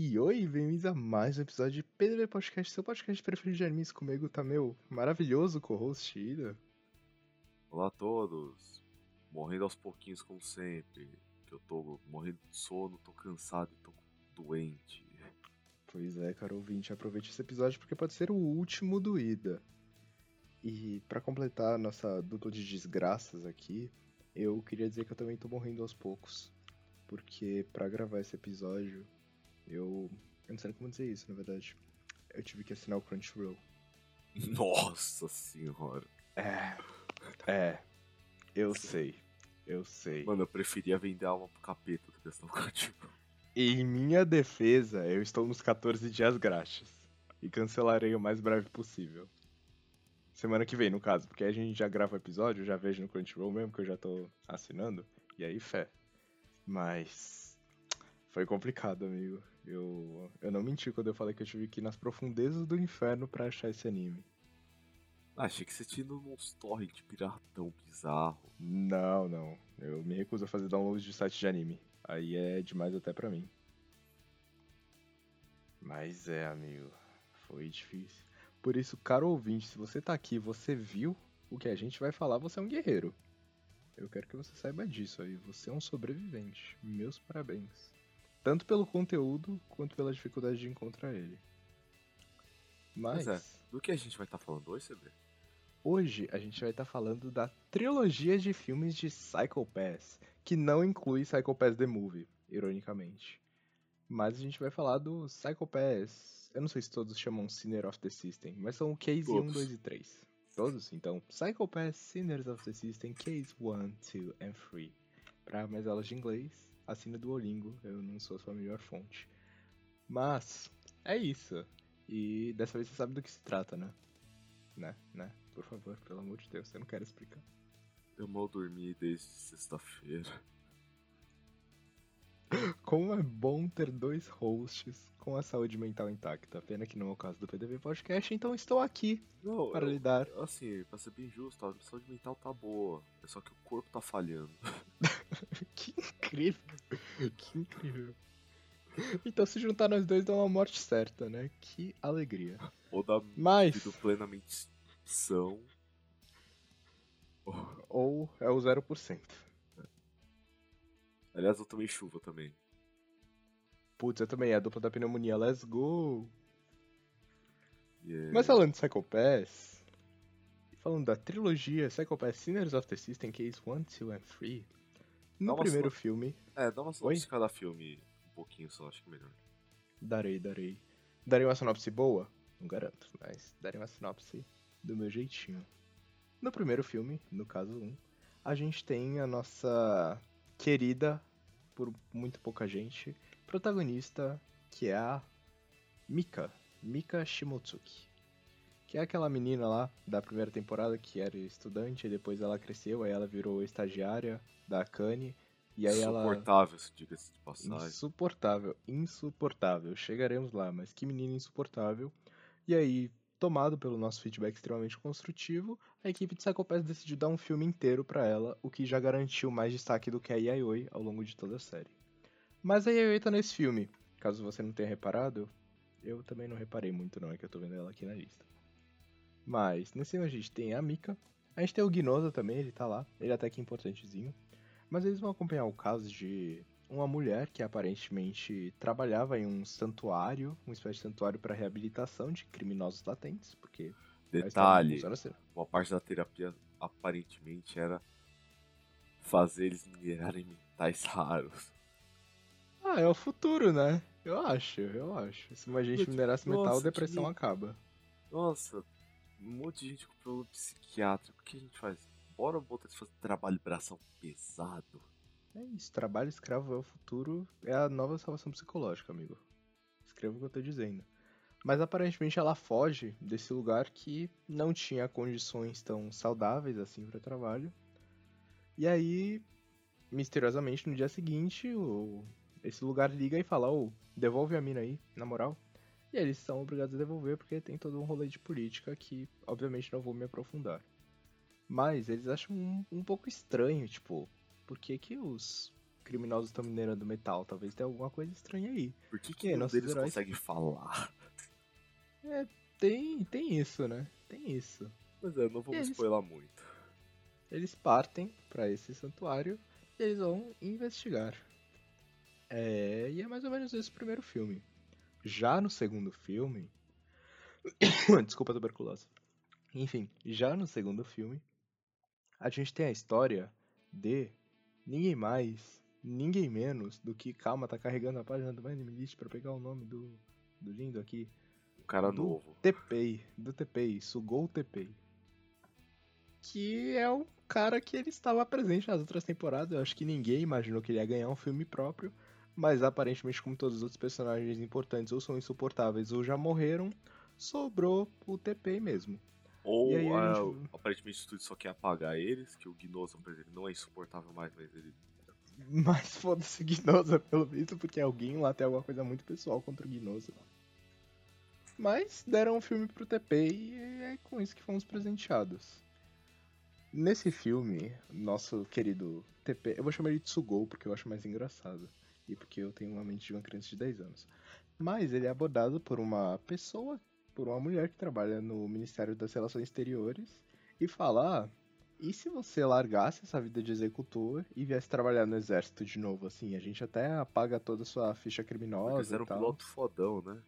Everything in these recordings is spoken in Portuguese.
E oi, bem-vindos a mais um episódio de PDB Podcast, seu podcast preferido de animes. Comigo tá meu maravilhoso co-host Ida. Olá a todos. Morrendo aos pouquinhos, como sempre. Que eu tô morrendo de sono, tô cansado e tô doente. Pois é, cara ouvinte, aproveite esse episódio porque pode ser o último do Ida. E pra completar a nossa dupla de desgraças aqui, eu queria dizer que eu também tô morrendo aos poucos. Porque pra gravar esse episódio, eu. Eu não sei como dizer isso, na verdade. Eu tive que assinar o Crunchyroll. Nossa senhora. É. É. Eu sei. Eu sei. Mano, eu preferia vender alma pro capeta do que assinar o Crunchyroll. Em minha defesa, eu estou nos 14 dias grátis. E cancelarei o mais breve possível. Semana que vem, no caso, porque a gente já grava o episódio, já vejo no Crunchyroll mesmo, que eu já tô assinando. E aí, fé. Mas. Foi complicado, amigo. Eu, eu não menti quando eu falei que eu tive que ir nas profundezas do inferno pra achar esse anime. Ah, achei que você tinha ido num torrent piratão bizarro. Não, não. Eu me recuso a fazer download de site de anime. Aí é demais até pra mim. Mas é, amigo. Foi difícil. Por isso, caro ouvinte, se você tá aqui e você viu o que a gente vai falar, você é um guerreiro. Eu quero que você saiba disso aí. Você é um sobrevivente. Meus parabéns. Tanto pelo conteúdo quanto pela dificuldade de encontrar ele. Mas, Mas é, do que a gente vai estar tá falando hoje, CB? Hoje a gente vai estar tá falando da trilogia de filmes de Psycho Pass, que não inclui Psycho Pass The Movie, ironicamente. Mas a gente vai falar do Psycho Pass. Eu não sei se todos chamam Sinner of the System, mas são o Case todos. 1, 2 e 3. Todos? Então, Psycho Pass, Sinners of the System, Case 1, 2 and 3. Para mais aulas de inglês, assina Duolingo, eu não sou a sua melhor fonte. Mas, é isso. E dessa vez você sabe do que se trata, né? Né? Né? Por favor, pelo amor de Deus, eu não quero explicar. Eu mal dormi desde sexta-feira. Como é bom ter dois hosts com a saúde mental intacta. Pena que não é o caso do PDV Podcast, então estou aqui não, para eu, lhe dar. Assim, pra ser bem justo, a saúde mental tá boa. É só que o corpo tá falhando. que incrível! Que incrível. Então se juntar nós dois dá uma morte certa, né? Que alegria. Ou dá Mas... vida plenamente são. Ou é o 0%. Aliás, eu tomei chuva também. Putz, eu também. É a dupla da pneumonia. Let's go! Yeah. Mas falando de Psycho Pass, falando da trilogia Psycho Pass Sinners of the System Case 1, 2 and 3, no primeiro filme... É, dá uma sinopse de cada filme um pouquinho só, acho que é melhor. Darei, darei. Darei uma sinopse boa? Não garanto, mas darei uma sinopse do meu jeitinho. No primeiro filme, no caso 1, a gente tem a nossa querida, por muito pouca gente, protagonista, que é a Mika, Mika Shimotsuki. Que é aquela menina lá da primeira temporada que era estudante, e depois ela cresceu, aí ela virou estagiária da Akane. E aí insuportável, ela... diga-se de passagem. Insuportável, insuportável. Chegaremos lá, mas que menina insuportável. E aí, tomado pelo nosso feedback extremamente construtivo, a equipe de Psycho Pass decidiu dar um filme inteiro para ela, o que já garantiu mais destaque do que a Yayoi ao longo de toda a série. Mas a Yayoi tá nesse filme. Caso você não tenha reparado, eu também não reparei muito não, é que eu tô vendo ela aqui na lista. Mas, nesse filme a gente tem a Mika, a gente tem o Ginoza também, ele tá lá, ele é até que importantezinho. Mas eles vão acompanhar o caso de uma mulher que aparentemente trabalhava em um santuário, uma espécie de santuário para reabilitação de criminosos latentes, porque detalhe, assim. uma parte da terapia aparentemente era fazer eles minerarem metais raros. Ah, é o futuro, né? Eu acho, eu acho. Se uma gente minerasse metal, a depressão que... acaba. Nossa, um monte de gente com problema psiquiátrico. O que a gente faz? Bora botar de fazer trabalho bração pesado. É isso, trabalho escravo é o futuro, é a nova salvação psicológica, amigo. Escreva o que eu tô dizendo. Mas aparentemente ela foge desse lugar que não tinha condições tão saudáveis assim para trabalho. E aí, misteriosamente, no dia seguinte, o... esse lugar liga e fala: Ô, oh, devolve a mina aí, na moral. E eles são obrigados a devolver porque tem todo um rolê de política que, obviamente, não vou me aprofundar. Mas eles acham um, um pouco estranho, tipo, por que, que os criminosos estão minerando metal. Talvez tenha alguma coisa estranha aí. Por que, que nossos deles heróis- consegue falar? Tem, tem isso, né? Tem isso. Mas é, não vamos eles- spoiler muito. Eles partem pra esse santuário e eles vão investigar. É, e é mais ou menos esse o primeiro filme. Já no segundo filme. Desculpa a tuberculose. Enfim, já no segundo filme, a gente tem a história de ninguém mais, ninguém menos do que. Calma, tá carregando a página do Mind List pra pegar o nome do, do lindo aqui. Um cara Do- novo. Tepei, do Tepei, Sugou Tepei. Que é um cara que ele estava presente nas outras temporadas. Eu acho que ninguém imaginou que ele ia ganhar um filme próprio. Mas aparentemente, como todos os outros personagens importantes ou são insuportáveis ou já morreram, sobrou o Tepei mesmo. Ou aí a ah, gente- aparentemente o estúdio só quer apagar eles, que o Gnoso, por exemplo, não é insuportável mais, mas ele. Mas foda-se o Gnosa, pelo visto, porque alguém lá tem alguma coisa muito pessoal contra o Gnosa. Mas deram um filme pro TP e é com isso que fomos presenteados. Nesse filme, nosso querido TP, eu vou chamar ele de Sugou porque eu acho mais engraçado. E porque eu tenho uma mente de uma criança de 10 anos. Mas ele é abordado por uma pessoa, por uma mulher que trabalha no Ministério das Relações Exteriores e fala: ah, e se você largasse essa vida de executor e viesse trabalhar no exército de novo, assim? A gente até apaga toda a sua ficha criminosa eles eram e um piloto fodão, né?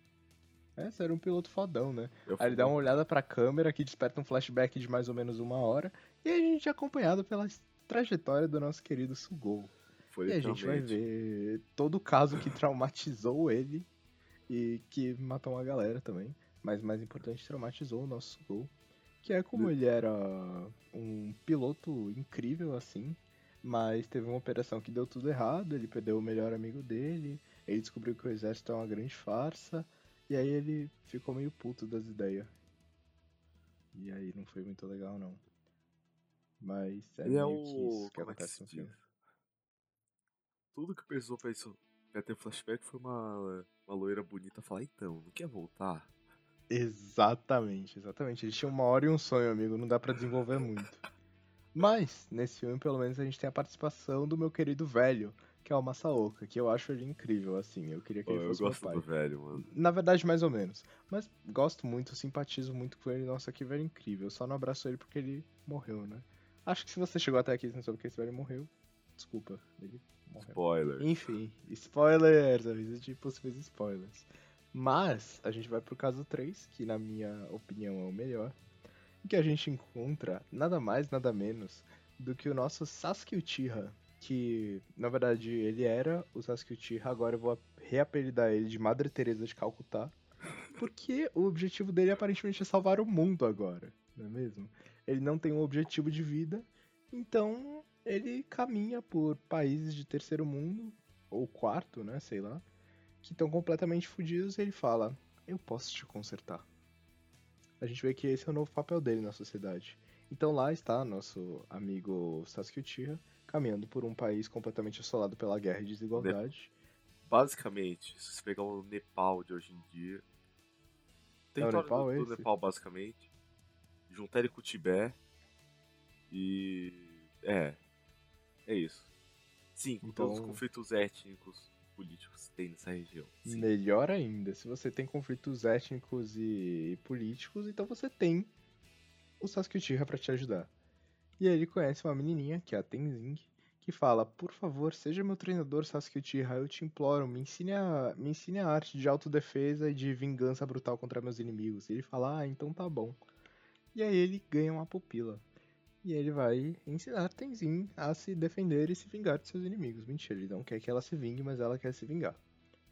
É, você era um piloto fodão, né? Eu Aí ele dá uma olhada pra câmera que desperta um flashback de mais ou menos uma hora. E a gente é acompanhado pela trajetória do nosso querido Sugou. Foi E a gente vai ver todo o caso que traumatizou ele e que matou uma galera também. Mas mais importante, traumatizou o nosso Sugou. Que é como ele era um piloto incrível assim, mas teve uma operação que deu tudo errado, ele perdeu o melhor amigo dele, ele descobriu que o exército é uma grande farsa, e aí ele ficou meio puto das ideias. E aí não foi muito legal não. Mas é Ele é meio que o. isso que é que acontece no filme. Tudo que precisou pra isso. Pra ter flashback foi uma, uma loira bonita falar, então, não quer voltar? Exatamente, exatamente. Ele tinha uma hora e um sonho, amigo. Não dá pra desenvolver muito. Mas, nesse filme, pelo menos, a gente tem a participação do meu querido velho, que é o Masaoka, que eu acho ele incrível, assim. Eu queria que Pô, ele eu fosse meu gosto pai. do velho, mano. Na verdade, mais ou menos. Mas gosto muito, simpatizo muito com ele. Nossa, que velho incrível. Eu só não abraço ele porque ele morreu, né? Acho que se você chegou até aqui sem saber que esse velho morreu, desculpa, ele morreu. Spoiler. Enfim, spoilers, aviso de possíveis spoilers. Mas a gente vai pro caso 3, que na minha opinião é o melhor, em que a gente encontra nada mais, nada menos do que o nosso Sasuke Uchiha, que na verdade ele era o Sasuke Uchiha, agora eu vou reapelidar ele de Madre Teresa de Calcutá, porque o objetivo dele aparentemente é salvar o mundo agora, não é mesmo? Ele não tem um objetivo de vida, então ele caminha por países de terceiro mundo, ou quarto, né, sei lá, que estão completamente fodidos e ele fala: Eu posso te consertar. A gente vê que esse é o novo papel dele na sociedade. Então lá está nosso amigo Sasuke Uchiha, caminhando por um país completamente assolado pela guerra e desigualdade. Basicamente, se você pegar o Nepal de hoje em dia. Tem É o Nepal do, do? Nepal, basicamente. Juntar ele com o Tibete. E. É. É isso. Sim, com todos os Então- conflitos étnicos, políticos que tem nessa região. Melhor ainda, se você tem conflitos étnicos e políticos, então você tem o Sasuke Uchiha pra te ajudar. E aí ele conhece uma menininha, que é a Tenzing, que fala: Por favor, seja meu treinador Sasuke Uchiha, eu te imploro, me ensine a, me ensine a arte de autodefesa e de vingança brutal contra meus inimigos. E ele fala: Ah, então tá bom. E aí ele ganha uma pupila. E ele vai ensinar Tenzin a se defender e se vingar de seus inimigos. Mentira, ele não quer que ela se vingue, mas ela quer se vingar.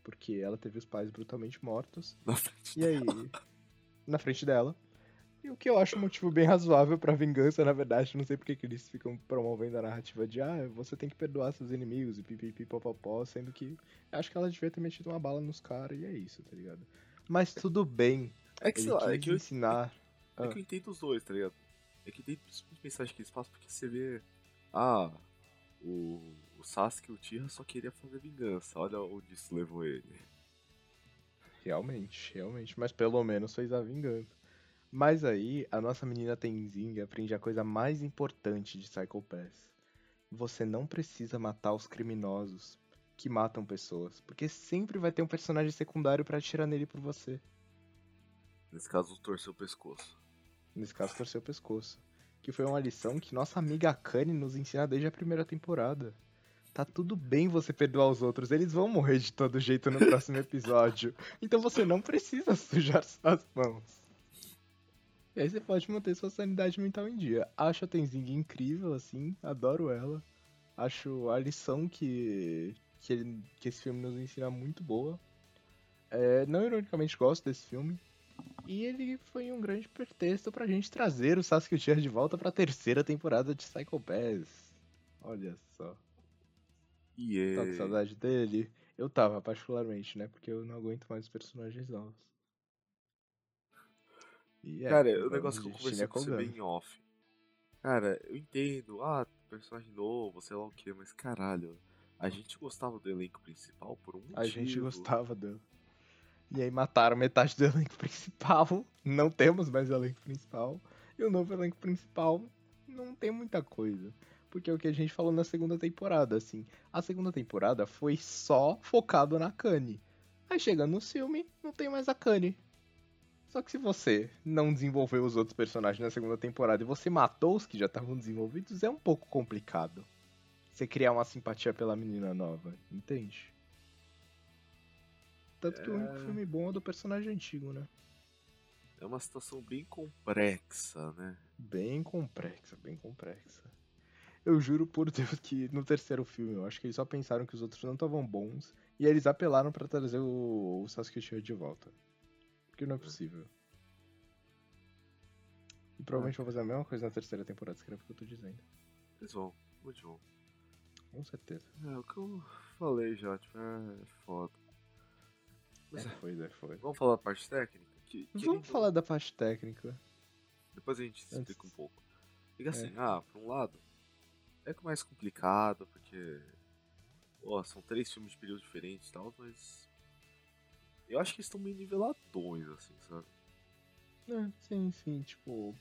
Porque ela teve os pais brutalmente mortos. Na frente E aí, na frente dela. E o que eu acho um motivo bem razoável pra vingança, na verdade. Não sei porque que eles ficam promovendo a narrativa de ah, você tem que perdoar seus inimigos e pipipi popopó, sendo que eu acho que ela devia ter metido uma bala nos caras e é isso, tá ligado? Mas tudo bem. É que, sei lá, é que, eu, ensinar. é que eu entendo os dois, tá ligado? É que tem principalmente mensagem que eles passam porque você vê. Ah, o, o Sasuke e o Tira só queria fazer vingança. Olha onde isso levou ele. Realmente, realmente. Mas pelo menos fez a vingança. Mas aí, a nossa menina Tenzing aprende a coisa mais importante de Psycho Pass. você não precisa matar os criminosos que matam pessoas, porque sempre vai ter um personagem secundário pra atirar nele por você. Nesse caso, torcer o pescoço. Nesse caso, torcer o pescoço. Que foi uma lição que nossa amiga Kanye nos ensina desde a primeira temporada. Tá tudo bem você perdoar os outros, eles vão morrer de todo jeito no próximo episódio. Então você não precisa sujar suas mãos. E aí você pode manter sua sanidade mental em dia. Acho a Tenzing incrível, assim, adoro ela. Acho a lição que, que, que esse filme nos ensina muito boa. É, não ironicamente gosto desse filme. E ele foi um grande pretexto pra gente trazer o Sasuke Uchiha de volta pra terceira temporada de Psycho Pass. Olha só. E Tá com saudade dele? Eu tava, particularmente, né? Porque eu não aguento mais os personagens novos. E é, Cara, o negócio que eu conversei com você bem off. Cara, eu entendo, ah, personagem novo, sei lá o que, mas caralho, a gente gostava do elenco principal por um motivo. A gente gostava dele. E aí mataram metade do elenco principal. Não temos mais elenco principal. E o novo elenco principal não tem muita coisa. Porque é o que a gente falou na segunda temporada, assim. A segunda temporada foi só focado na Kanye. Aí chega no filme, não tem mais a Kanye. Só que se você não desenvolveu os outros personagens na segunda temporada e você matou os que já estavam desenvolvidos, é um pouco complicado. Você criar uma simpatia pela menina nova, entende? Tanto que o único É. filme bom é do personagem antigo, né? É uma situação bem complexa, né? Bem complexa, bem complexa. Eu juro por Deus que no terceiro filme, eu acho que eles só pensaram que os outros não estavam bons e eles apelaram pra trazer o, o Sasuke Uchiha de volta. Porque não é possível. E provavelmente vão fazer a mesma coisa na terceira temporada, escreve o que eu tô dizendo. Eles vão, muito bom. Com certeza. É o que eu falei já, tipo, é foda. Mas É, é, foi, é, foi. vamos falar da parte técnica? Que, que Vamos falar da parte técnica. Depois a gente Antes- explica um pouco. Fica assim, ah, por um lado, é que mais complicado, porque. Ó, são três filmes de períodos diferentes e tal, mas. Eu acho que eles estão meio niveladões, assim, sabe? É, sim, sim, tipo.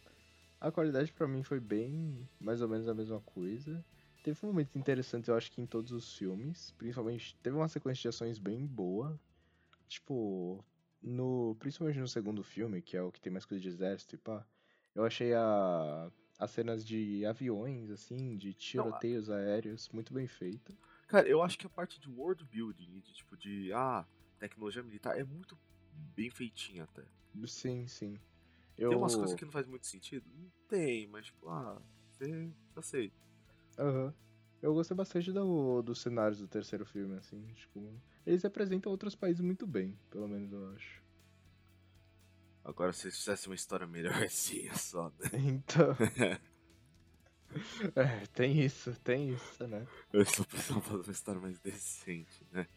A qualidade pra mim foi bem mais ou menos a mesma coisa. Teve momentos interessantes, eu acho que em todos os filmes. Principalmente, teve uma sequência de ações bem boa. Tipo, no. Principalmente no segundo filme, que é o que tem mais coisa de exército e pá. Eu achei a. As cenas de aviões, assim, de tiroteios aéreos, muito bem feita. Cara, eu acho que a parte de world building, de tipo, de. Ah, tecnologia militar, é muito bem feitinha até. Sim, sim. Eu... Tem umas coisas que não faz muito sentido? Não tem, mas tipo, ah, você aceita. Aham. Eu gostei bastante do, dos cenários do terceiro filme, assim, tipo, eles representam outros países muito bem, pelo menos eu acho. Agora, se eles fizessem uma história melhorzinha só, né? Então, é, tem isso, tem isso, né? Eu estou precisando fazer uma história mais decente, né?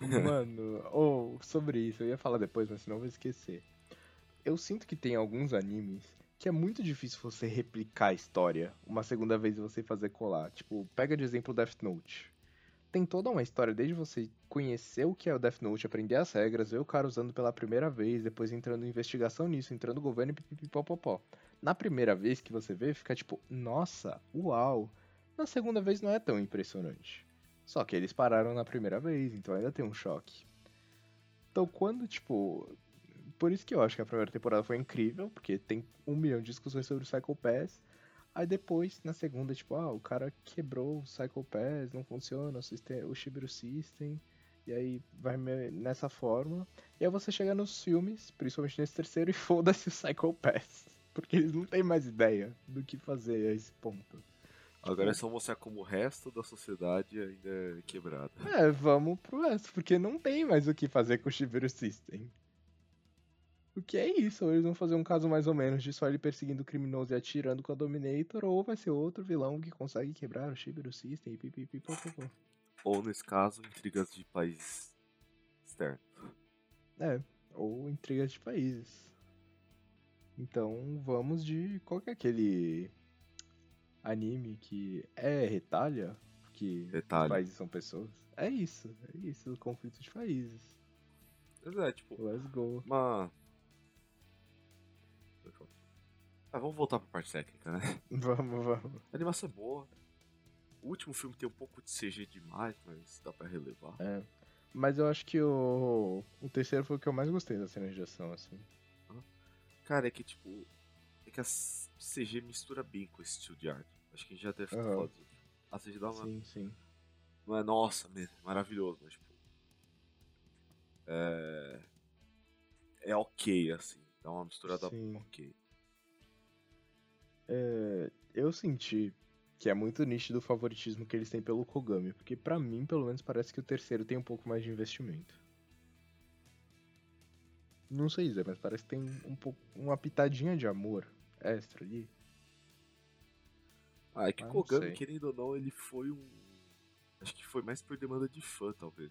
Mano, ou sobre isso, eu ia falar depois, mas senão eu vou esquecer. Eu sinto que tem alguns animes que é muito difícil você replicar a história uma segunda vez e você fazer colar. Tipo, pega de exemplo Death Note. Tem toda uma história desde você conhecer o que é o Death Note, aprender as regras, ver o cara usando pela primeira vez, depois entrando em investigação nisso, entrando no governo e pipipipopopó. Na primeira vez que você vê, fica tipo, nossa, uau. Na segunda vez não é tão impressionante. Só que eles pararam na primeira vez, então ainda tem um choque. Então quando, tipo. Por isso que eu acho que a primeira temporada foi incrível, porque tem um milhão de discussões sobre o Psycho Pass. Aí depois, na segunda, tipo, ah, o cara quebrou o Psycho Pass, não funciona o, sistema, o Shibiru System. E aí vai nessa forma. E aí você chega nos filmes, principalmente nesse terceiro, e foda-se o Psycho Pass. Porque eles não têm mais ideia do que fazer a esse ponto. Agora é só mostrar como o resto da sociedade ainda é quebrada. É, vamos pro resto, porque não tem mais o que fazer com o Shibiru System. O que é isso? Ou eles vão fazer um caso mais ou menos de só ele perseguindo o criminoso e atirando com a Dominator, ou vai ser outro vilão que consegue quebrar o Shibiru System e pipipipopopó. Ou, nesse caso, intrigas de países externos. É, ou intrigas de países. Então vamos de. Qual que é aquele anime que é retalha? Que os Retalha. países são pessoas? É isso, é isso, o conflito de países. Mas é, tipo, Let's go. uma. Ah, vamos voltar pra parte técnica, né? Vamos, vamos. A animação é boa. O último filme tem um pouco de CG demais, mas dá pra relevar. É. Mas eu acho que o, o terceiro foi o que eu mais gostei da cena de ação, assim. Cara, é que tipo. É que a CG mistura bem com esse estilo de arte. Acho que a gente já deve ter Aham. falado. A CG dá uma. Sim, sim. Não é nossa, né? maravilhoso, mas tipo. É. É ok, assim. Dá uma misturada Sim. ok. É, eu senti que é muito nítido o favoritismo que eles têm pelo Kogami, porque pra mim, pelo menos, parece que o terceiro tem um pouco mais de investimento. Não sei dizer, mas parece que tem um pouco, uma pitadinha de amor extra ali. Ah, é que Ah, Kogami, querendo ou não, ele foi um. Acho que foi mais por demanda de fã, talvez.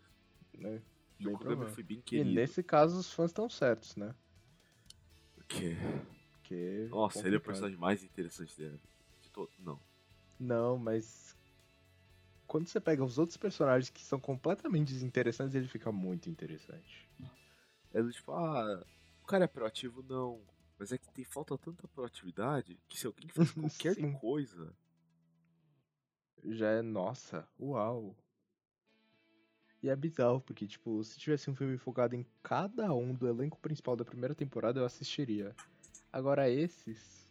Né? O Kogami foi bem E querido. nesse caso, os fãs estão certos, né? Porque... Porque Nossa, ele é o personagem mais interessante dele. De todo. Não. Não, mas quando você pega os outros personagens que são completamente desinteressantes, ele fica muito interessante. É tipo, ah, o cara é proativo, não. Mas é que tem falta tanta proatividade que se alguém faz qualquer coisa. Já é, nossa, uau. E é bizarro, porque, tipo, se tivesse um filme focado em cada um do elenco principal da primeira temporada, eu assistiria. Agora esses.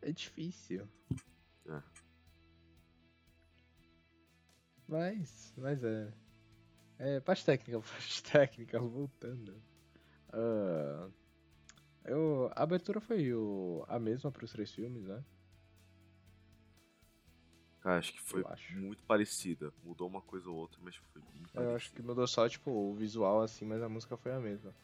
É difícil. É. Mas, mas é. É, parte técnica, parte técnica, voltando. Ah, eu, a abertura foi o, a mesma pros três filmes, né? Cara, acho que foi acho. muito parecida. Mudou uma coisa ou outra, mas foi parecida. Eu acho que mudou só, tipo, o visual, assim, mas a música foi a mesma.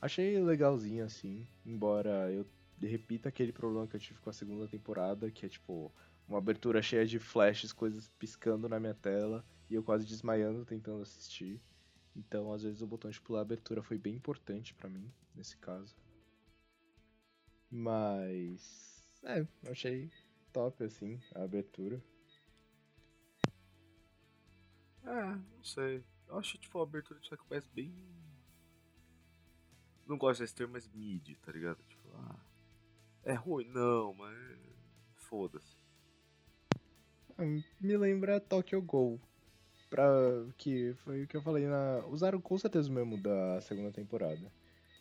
Achei legalzinho, assim, embora eu repita aquele problema que eu tive com a segunda temporada, que é, tipo, uma abertura cheia de flashes, coisas piscando na minha tela, e eu quase desmaiando tentando assistir. Então, às vezes, o botão de pular a abertura foi bem importante pra mim, nesse caso. Mas... É, achei top, assim, a abertura. É, não sei. Eu acho, tipo, a abertura de Pass bem. Não gosto desse termo, mas mid, tá ligado? Tipo, ah. É ruim? Não, mas. Foda-se. Ah, Me lembra Tokyo Ghoul. Pra, que foi o que eu falei na. Usaram com certeza o mesmo da segunda temporada.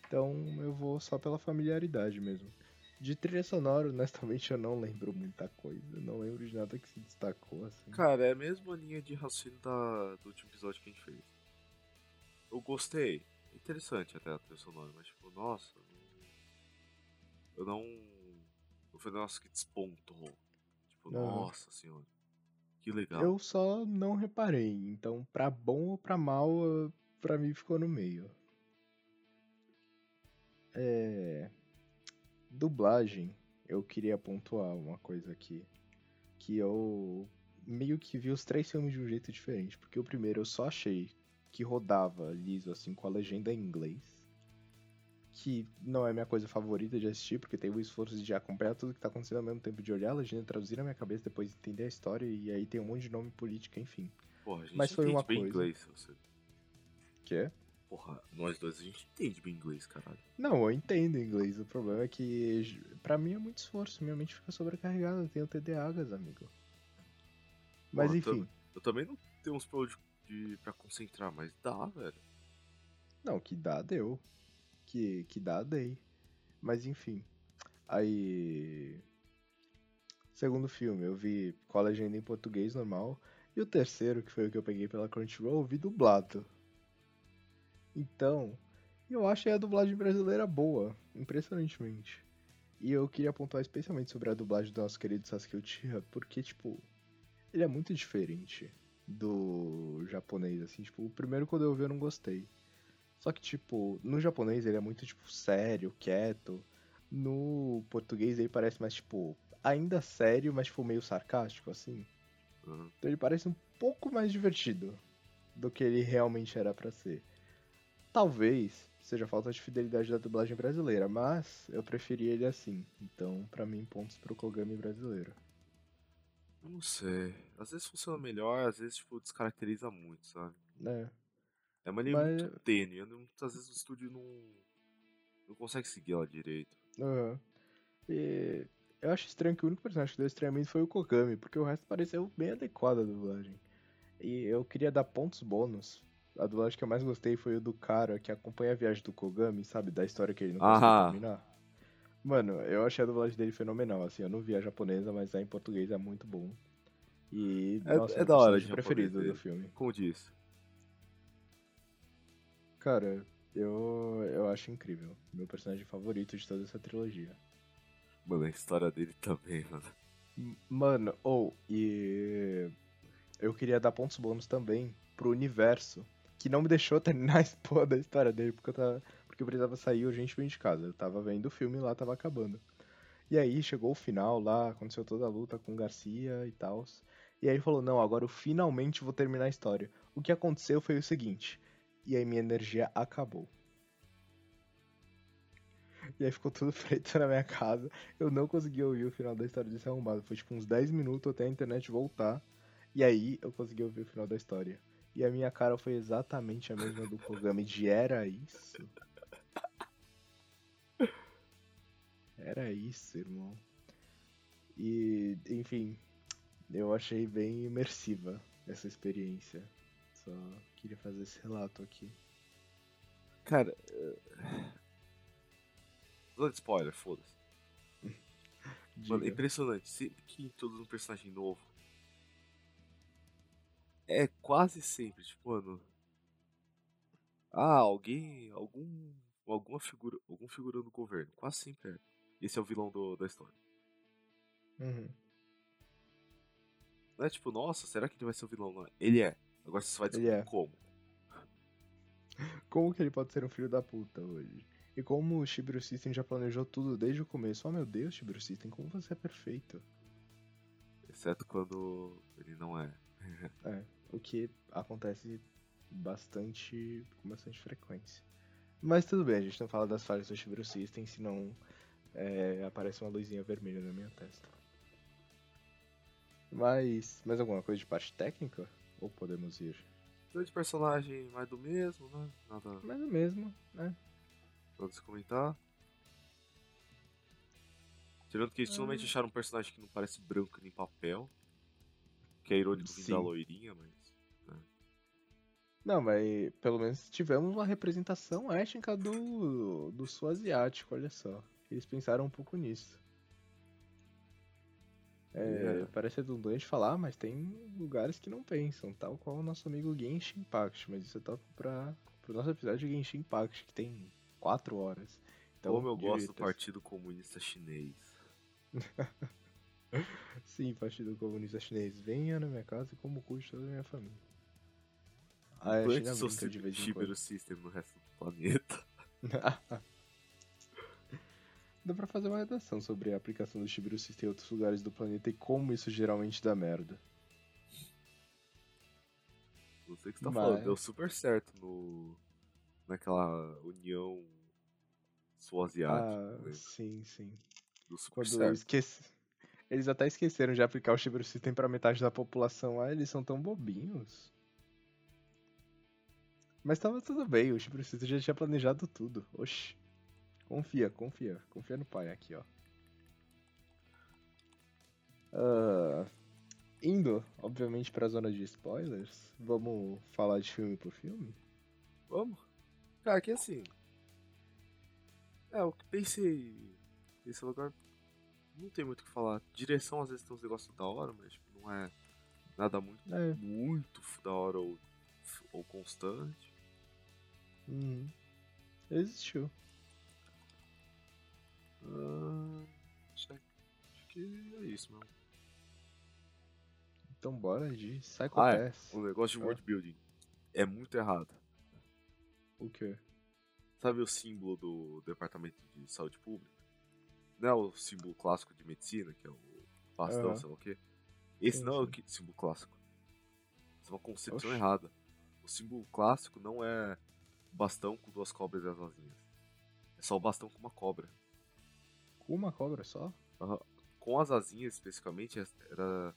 Então eu vou só pela familiaridade mesmo. De trilha sonora, honestamente, eu não lembro muita coisa. Não lembro de nada que se destacou, assim. Cara, é a mesma linha de raciocínio da, do último episódio que a gente fez. Eu gostei. Interessante até a trilha sonora, mas tipo, nossa. não- Eu não. Não foi um negócio que despontou. Tipo, Aham. nossa senhora. Que legal. Eu só não reparei. Então, pra bom ou pra mal, pra mim ficou no meio. É. Dublagem, eu queria pontuar uma coisa aqui. Que eu meio que vi os três filmes de um jeito diferente. Porque o primeiro eu só achei que rodava liso, assim, com a legenda em inglês. Que não é minha coisa favorita de assistir, porque tem o esforço de acompanhar tudo que tá acontecendo ao mesmo tempo, de olhar a legenda, traduzir na minha cabeça, depois entender a história, e aí tem um monte de nome político, enfim. Porra, a gente mas foi uma bem coisa. inglês. Você... Que é? Porra, nós dois a gente entende bem inglês, caralho. Não, eu entendo inglês. O problema é que, pra mim, é muito esforço. Minha mente fica sobrecarregada. Eu tenho TDAHs, amigo. Mas Porra, enfim. Eu também não tenho uns problemas de, de, pra concentrar, mas dá, velho. Não, que dá, deu. Que, que dá, dei. Mas enfim. Aí. Segundo filme, eu vi com a legenda em português normal. E o terceiro, que foi o que eu peguei pela Crunchyroll, eu vi dublado. Então, eu achei a dublagem brasileira boa, impressionantemente. E eu queria apontar especialmente sobre a dublagem do nosso querido Sasuke Uchiha, porque, tipo, ele é muito diferente do japonês, assim. Tipo, o primeiro quando eu vi eu não gostei. Só que, tipo, no japonês ele é muito, tipo, sério, quieto. No português ele parece mais, tipo, ainda sério, mas, tipo, meio sarcástico, assim. Uhum. Então ele parece um pouco mais divertido do que ele realmente era pra ser. Talvez seja falta de fidelidade da dublagem brasileira, mas eu preferi ele assim. Então, pra mim, pontos pro Kogami brasileiro. Eu não sei. Às vezes funciona melhor, às vezes, tipo, descaracteriza muito, sabe? É. É uma linha Mas- muito tênue. Muitas vezes o estúdio não, não consegue seguir ela direito. Aham. E Eu acho estranho que o único personagem que deu estranhamento foi o Kogami, porque o resto pareceu bem adequado a dublagem. E eu queria dar pontos bônus. A dublagem que eu mais gostei foi o do cara que acompanha a viagem do Kogami, sabe? Da história que ele não conseguiu Aham. terminar. Mano, eu achei a dublagem dele fenomenal, assim. Eu não vi a japonesa, mas a em português é muito bom. E, É- nossa, é meu da hora de preferido do filme. Como disse. Cara, eu, eu acho incrível. Meu personagem favorito de toda essa trilogia. Mano, a história dele também, mano. Mano, ou, e eu queria dar pontos bônus também pro universo, que não me deixou terminar a da história dele, porque eu, tava, porque eu precisava sair urgentemente de casa. Eu tava vendo o filme e lá tava acabando. E aí chegou o final lá, aconteceu toda a luta com o Garcia e tal. E aí falou, não, agora eu finalmente vou terminar a história. O que aconteceu foi o seguinte, e aí minha energia acabou. E aí ficou tudo preto na minha casa. Eu não consegui ouvir o final da história desse arrombado. Foi tipo uns 10 minutos até a internet voltar. E aí eu consegui ouvir o final da história. E a minha cara foi exatamente a mesma do Kogami de era isso? Era isso, irmão. E, enfim, eu achei bem imersiva essa experiência. Só queria fazer esse relato aqui. Cara. Dando spoiler, foda-se. Mano, é impressionante. Sempre que introduz um personagem novo. É quase sempre, tipo, mano. Ah, alguém. Algum. Alguma figura. Algum figurão do governo. Quase sempre é. Esse é o vilão do- da história. Uhum. Não é tipo, nossa, será que ele vai ser o vilão? Não, ele é. Agora você vai descobrir é. como. Como que ele pode ser um filho da puta hoje? E como o Shibiru System já planejou tudo desde o começo. Oh meu Deus, Shibiru System, como você é perfeito. Exceto quando ele não é. É, o que acontece bastante, com bastante frequência. Mas tudo bem, a gente não fala das falhas do Shibiru System, senão é, aparece uma luzinha vermelha na minha testa. Mas, mais alguma coisa de parte técnica? Ou podemos ir? Dois personagens mais do mesmo, né? Nada Mais o mesmo, né? pra se comentar. Tirando que eles finalmente Ah. acharam um personagem que não parece branco nem papel. Que é irônico vindo da loirinha, mas. Não, mas pelo menos tivemos uma representação étnica do, do sul asiático, olha só. Eles pensaram um pouco nisso. É, É. Parece redundante falar, mas tem lugares que não pensam, tal qual o nosso amigo Genshin Impact, mas isso é tópico para o nosso episódio de Genshin Impact, que tem 4 horas. Então, Como eu gosto do. Partido Comunista Chinês. Sim, Partido Comunista Chinês, venha na minha casa e como cuide toda a minha família. Ah, Implante China brinca de vez em quando. System no resto do planeta. Dá pra fazer uma redação sobre a aplicação do Shibiru System em outros lugares do planeta e como isso geralmente dá merda. Não sei o que você tá Mas- falando. Deu super certo no. Naquela união sul-asiática. Ah, né? sim, sim. Deu super Quando eu certo. esqueci... Eles até esqueceram de aplicar o Shibiru System pra metade da população. Ah, eles são tão bobinhos. Mas tava tudo bem, o Shibiru System já tinha planejado tudo. Oxi. Confia, confia. Confia no pai aqui, ó. Ah, indo, obviamente, pra zona de spoilers, vamos falar de filme por filme? Vamos? Cara, que assim. É, o que pensei. Nesse lugar. Não tem muito o que falar. Direção às vezes tem uns negócios da hora, mas tipo, não é nada muito, É. muito da hora ou, ou constante. Uhum. Existiu. Ah, acho, acho que é isso, mano. Então bora de Psycho Ah, é. O negócio de Ah. world building é muito errado. O quê? Sabe o símbolo do Departamento de Saúde Pública? Não é o símbolo clássico de medicina, que é o bastão, Aham. sei lá o quê? Esse Sim, não é o que- símbolo clássico. Isso é uma concepção Oxi. errada. O símbolo clássico não é bastão com duas cobras e as asinhas. É só o bastão com uma cobra. Uma cobra só? Com as asinhas, especificamente, era...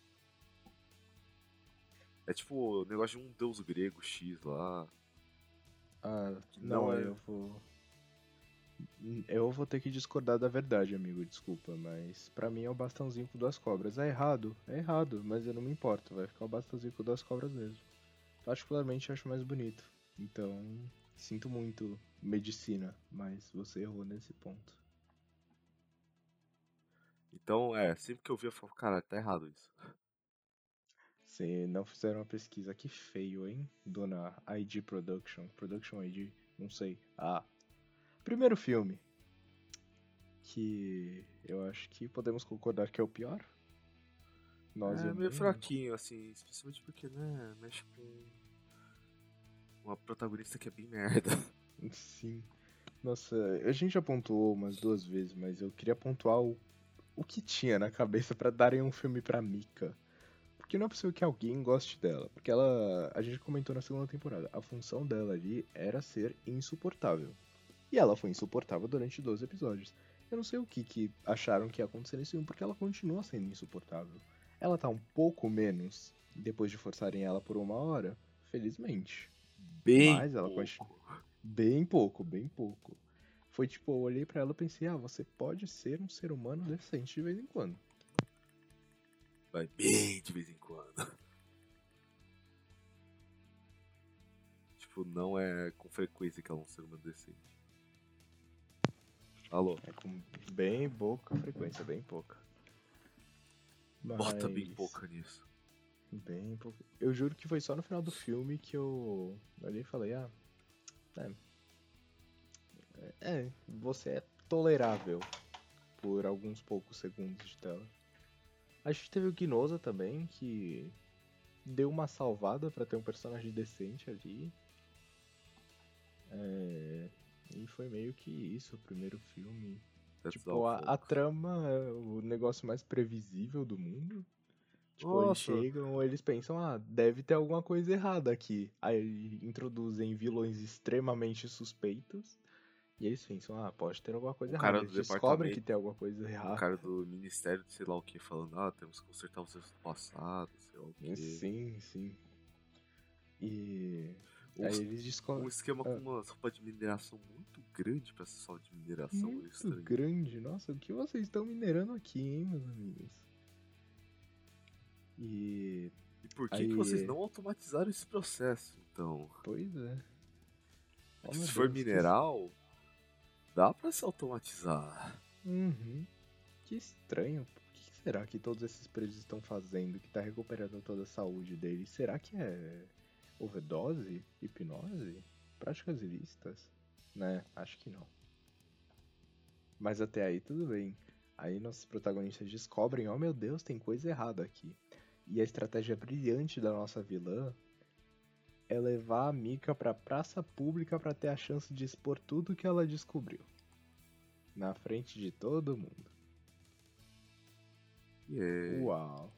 É tipo o negócio de um deus grego X lá. Ah, não, não é- eu vou. Eu vou ter que discordar da verdade, amigo, desculpa, mas pra mim é o bastãozinho com duas cobras. É errado, é errado, mas eu não me importo, vai ficar o bastãozinho com duas cobras mesmo. Particularmente acho mais bonito. Então, sinto muito medicina, mas você errou nesse ponto. Então, é, sempre que eu vi eu falo, cara, tá errado isso. Se não fizeram uma pesquisa, que feio, hein? Dona ID Production, Production ID, não sei. Ah, primeiro filme. Que eu acho que podemos concordar que é o pior. Nós é meio fraquinho, assim, especialmente porque, né, mexe com uma protagonista que é bem merda. Sim. Nossa, a gente já pontuou umas duas vezes, mas eu queria pontuar o, o que tinha na cabeça para darem um filme pra Mika. Porque não é possível que alguém goste dela. Porque ela. A gente comentou na segunda temporada. A função dela ali era ser insuportável. E ela foi insuportável durante 12 episódios. Eu não sei o que, que acharam que ia acontecer nesse filme, porque ela continua sendo insuportável. Ela tá um pouco menos depois de forçarem ela por uma hora, felizmente. Bem Mas ela pouco. continua. Bem pouco, bem pouco. Foi tipo, eu olhei para ela e pensei, ah, você pode ser um ser humano decente de vez em quando. Vai bem de vez em quando. tipo, não é com frequência que ela é um ser humano decente. Alô? É com bem pouca frequência, bem pouca. Mas... Bota bem pouca nisso. Bem pouco. Eu juro que foi só no final do filme que eu olhei e falei, ah. É. É, você é tolerável por alguns poucos segundos de tela. A gente teve o Gnosa também, que deu uma salvada para ter um personagem decente ali. É... E foi meio que isso, o primeiro filme. That's tipo, a, a, trama é o negócio mais previsível do mundo. Tipo, Nossa. eles chegam, eles pensam, ah, deve ter alguma coisa errada aqui. Aí introduzem vilões extremamente suspeitos. E eles pensam, ah, pode ter alguma coisa o errada. Eles descobrem que tem alguma coisa errada. O cara do ministério de sei lá o que falando, ah, temos que consertar os erros do passado, sei lá o que. Sim, sim. E. Um, aí eles descobrem. Um esquema ah. com uma roupa de mineração muito grande pra ser só de mineração. Muito grande. Nossa, o que vocês estão minerando aqui, hein, meus amigos? E. E por que, aí... que vocês não automatizaram esse processo, então? Pois é. Oh, se for mineral, que... dá pra se automatizar. Uhum. Que estranho. O que será que todos esses presos estão fazendo que tá recuperando toda a saúde deles? Será que é overdose? Hipnose? Práticas ilícitas? Né? Acho que não. Mas até aí tudo bem. Aí nossos protagonistas descobrem, oh meu Deus, tem coisa errada aqui. E a estratégia brilhante da nossa vilã é levar a Mika pra praça pública para ter a chance de expor tudo que ela descobriu. Na frente de todo mundo. Yeah. Uau.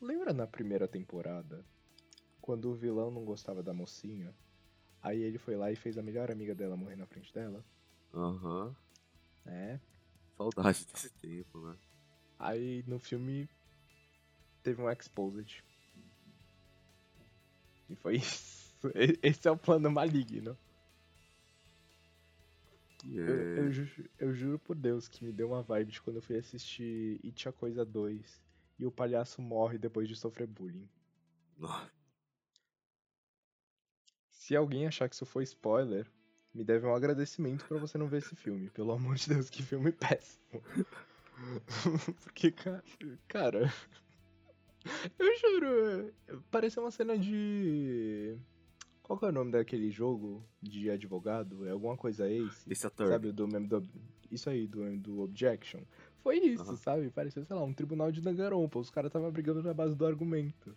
Lembra na primeira temporada? Quando o vilão não gostava da mocinha? Aí ele foi lá e fez a melhor amiga dela morrer na frente dela? Aham. Uhum. É. Saudade desse tempo, né? Aí no filme teve um Exposed. E foi isso. Esse é o plano maligno. Eu, eu, ju eu, juro por Deus que me deu uma vibe de quando eu fui assistir It a Coisa 2 e o palhaço morre depois de sofrer bullying. Se alguém achar que isso foi spoiler, me deve um agradecimento para você não ver esse filme. Pelo amor de Deus, que filme péssimo. Porque, cara. Eu juro, pareceu uma cena de. Qual que é o nome daquele jogo de advogado? É alguma coisa Ace? Esse ator. Sabe, do meme do. Isso aí, do, do Objection. Foi isso, uhum. sabe? Pareceu, sei lá, um tribunal de Danganronpa. Os caras estavam brigando na base do argumento.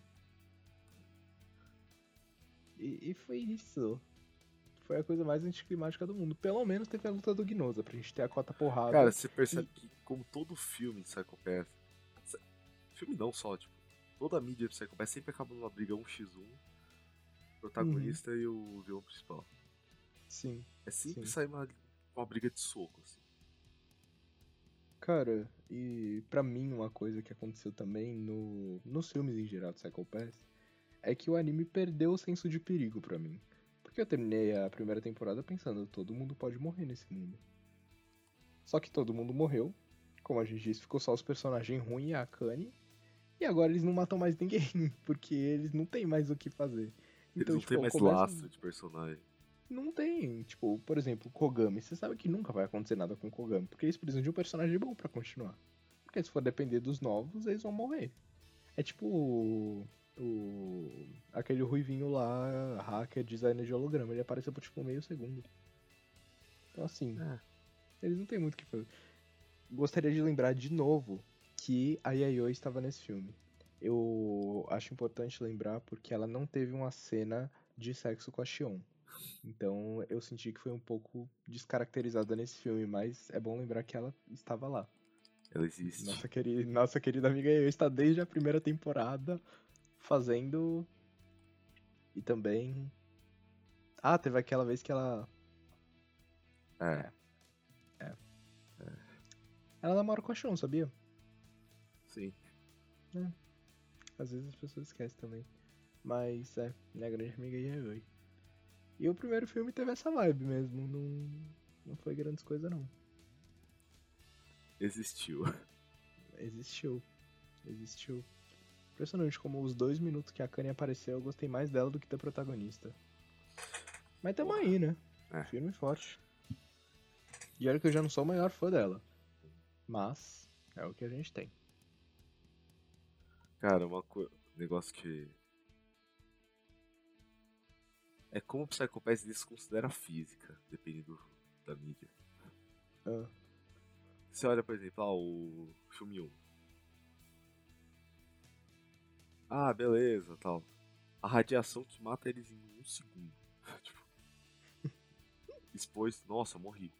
E, e, foi isso. Foi a coisa mais anticlimática do mundo. Pelo menos teve a luta do Gnosa, pra gente ter a cota porrada. Cara, você percebe e... que, como todo filme de Psychopath. Filme não só, tipo toda a mídia do Psycho sempre acaba numa briga 1x1, protagonista uhum. e o vilão principal. Sim. É sempre sair uma, uma briga de soco, assim. Cara, e para mim uma coisa que aconteceu também no, nos filmes em geral do Psycho Pass é que o anime perdeu o senso de perigo para mim. Porque eu terminei a primeira temporada pensando, todo mundo pode morrer nesse mundo. Só que todo mundo morreu. Como a gente disse, ficou só os personagens ruins e a Akane. E agora eles não matam mais ninguém, porque eles não têm mais o que fazer. Eles Então, não tipo, têm mais começa- lastro de personagem. Não tem. Tipo, por exemplo, Kogami. Você sabe que nunca vai acontecer nada com Kogami, porque eles precisam de um personagem bom pra continuar. Porque se for depender dos novos, eles vão morrer. É tipo o. o- aquele ruivinho lá, hacker, designer de holograma. Ele apareceu por tipo meio segundo. Então assim, É. eles não tem muito o que fazer. Gostaria de lembrar de novo que a Yayoi estava nesse filme. Eu acho importante lembrar porque ela não teve uma cena de sexo com a Shion. Então eu senti que foi um pouco descaracterizada nesse filme, mas é bom lembrar que ela estava lá. Ela existe. Nossa querida, nossa querida amiga Yayoi está desde a primeira temporada fazendo. E também. Ah, teve aquela vez que ela. É, Ela namora com a Shion, sabia? Sim. Às vezes as pessoas esquecem também. Mas é, minha grande amiga Yayoi. E o primeiro filme teve essa vibe mesmo, não, não foi grandes coisas não. Existiu. Existiu. Existiu. Impressionante como os dois minutos que a Kanye apareceu, eu gostei mais dela do que da protagonista. Mas tamo aí, né? É. Firme e forte. E olha que eu já não sou o maior fã dela. Mas é o que a gente tem. Cara, uma coisa. Negócio que. É como o Psychopath desconsidera a física, dependendo da mídia. Ah, Você olha, por exemplo, ah, o filme 1. Ah, beleza, tal. A radiação que mata eles em um segundo. tipo. Expôs, nossa, morri.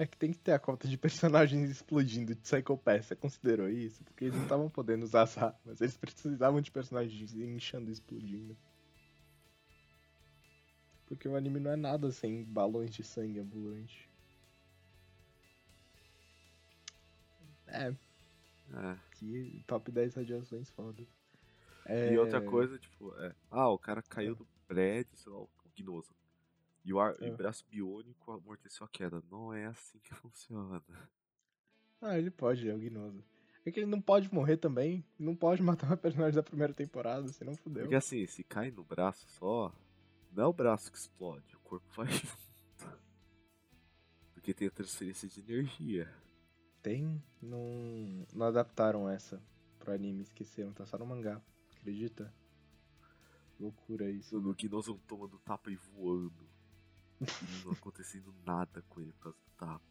É que tem que ter a cota de personagens explodindo de Psychopath. Você considerou isso? Porque eles não estavam podendo usar as armas. Eles precisavam de personagens inchando e explodindo. Porque o anime não é nada sem balões de sangue ambulante. É, É. que top 10 radiações foda. É, E outra coisa, tipo, é. Ah, o cara caiu do prédio, sei lá, o Gnoso. E o, ar, e É. o braço biônico amorteceu a queda. Não é assim que funciona. Ah, ele pode, é o Gnoso. É que ele não pode morrer também. Não pode matar uma personagem da primeira temporada, senão fudeu. Porque assim, se cai no braço só, não é o braço que explode, o corpo vai junto. Porque tem a transferência de energia. Tem? Não, não adaptaram essa pro anime, esqueceram, tá só no mangá. Acredita? Loucura isso. O Gnoso tomando tapa e voando. Não acontecendo nada com ele por causa do tapa.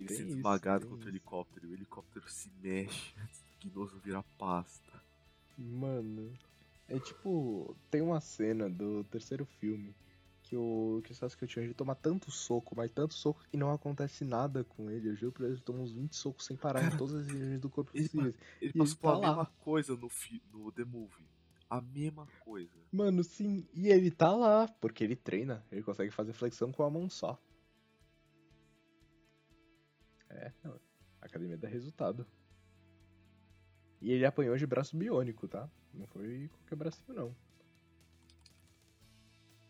Ele sendo esmagado contra o helicóptero e o helicóptero se mexe antes do Gnoso virar pasta. Mano, é tipo, tem uma cena do terceiro filme que o que o Sasuke Uchiha toma tanto soco, mas tanto soco e não acontece nada com ele. Eu juro pra ele, ele toma uns 20 socos sem parar em todas as regiões do corpo ele- possíveis. Ele E passou ele pela tá lá. mesma coisa no, no The Movie. A mesma coisa. Mano, sim, e ele tá lá, porque ele treina, ele consegue fazer flexão com a mão só. É, não, a academia dá resultado. E ele apanhou de braço biônico, tá? Não foi qualquer bracinho, não.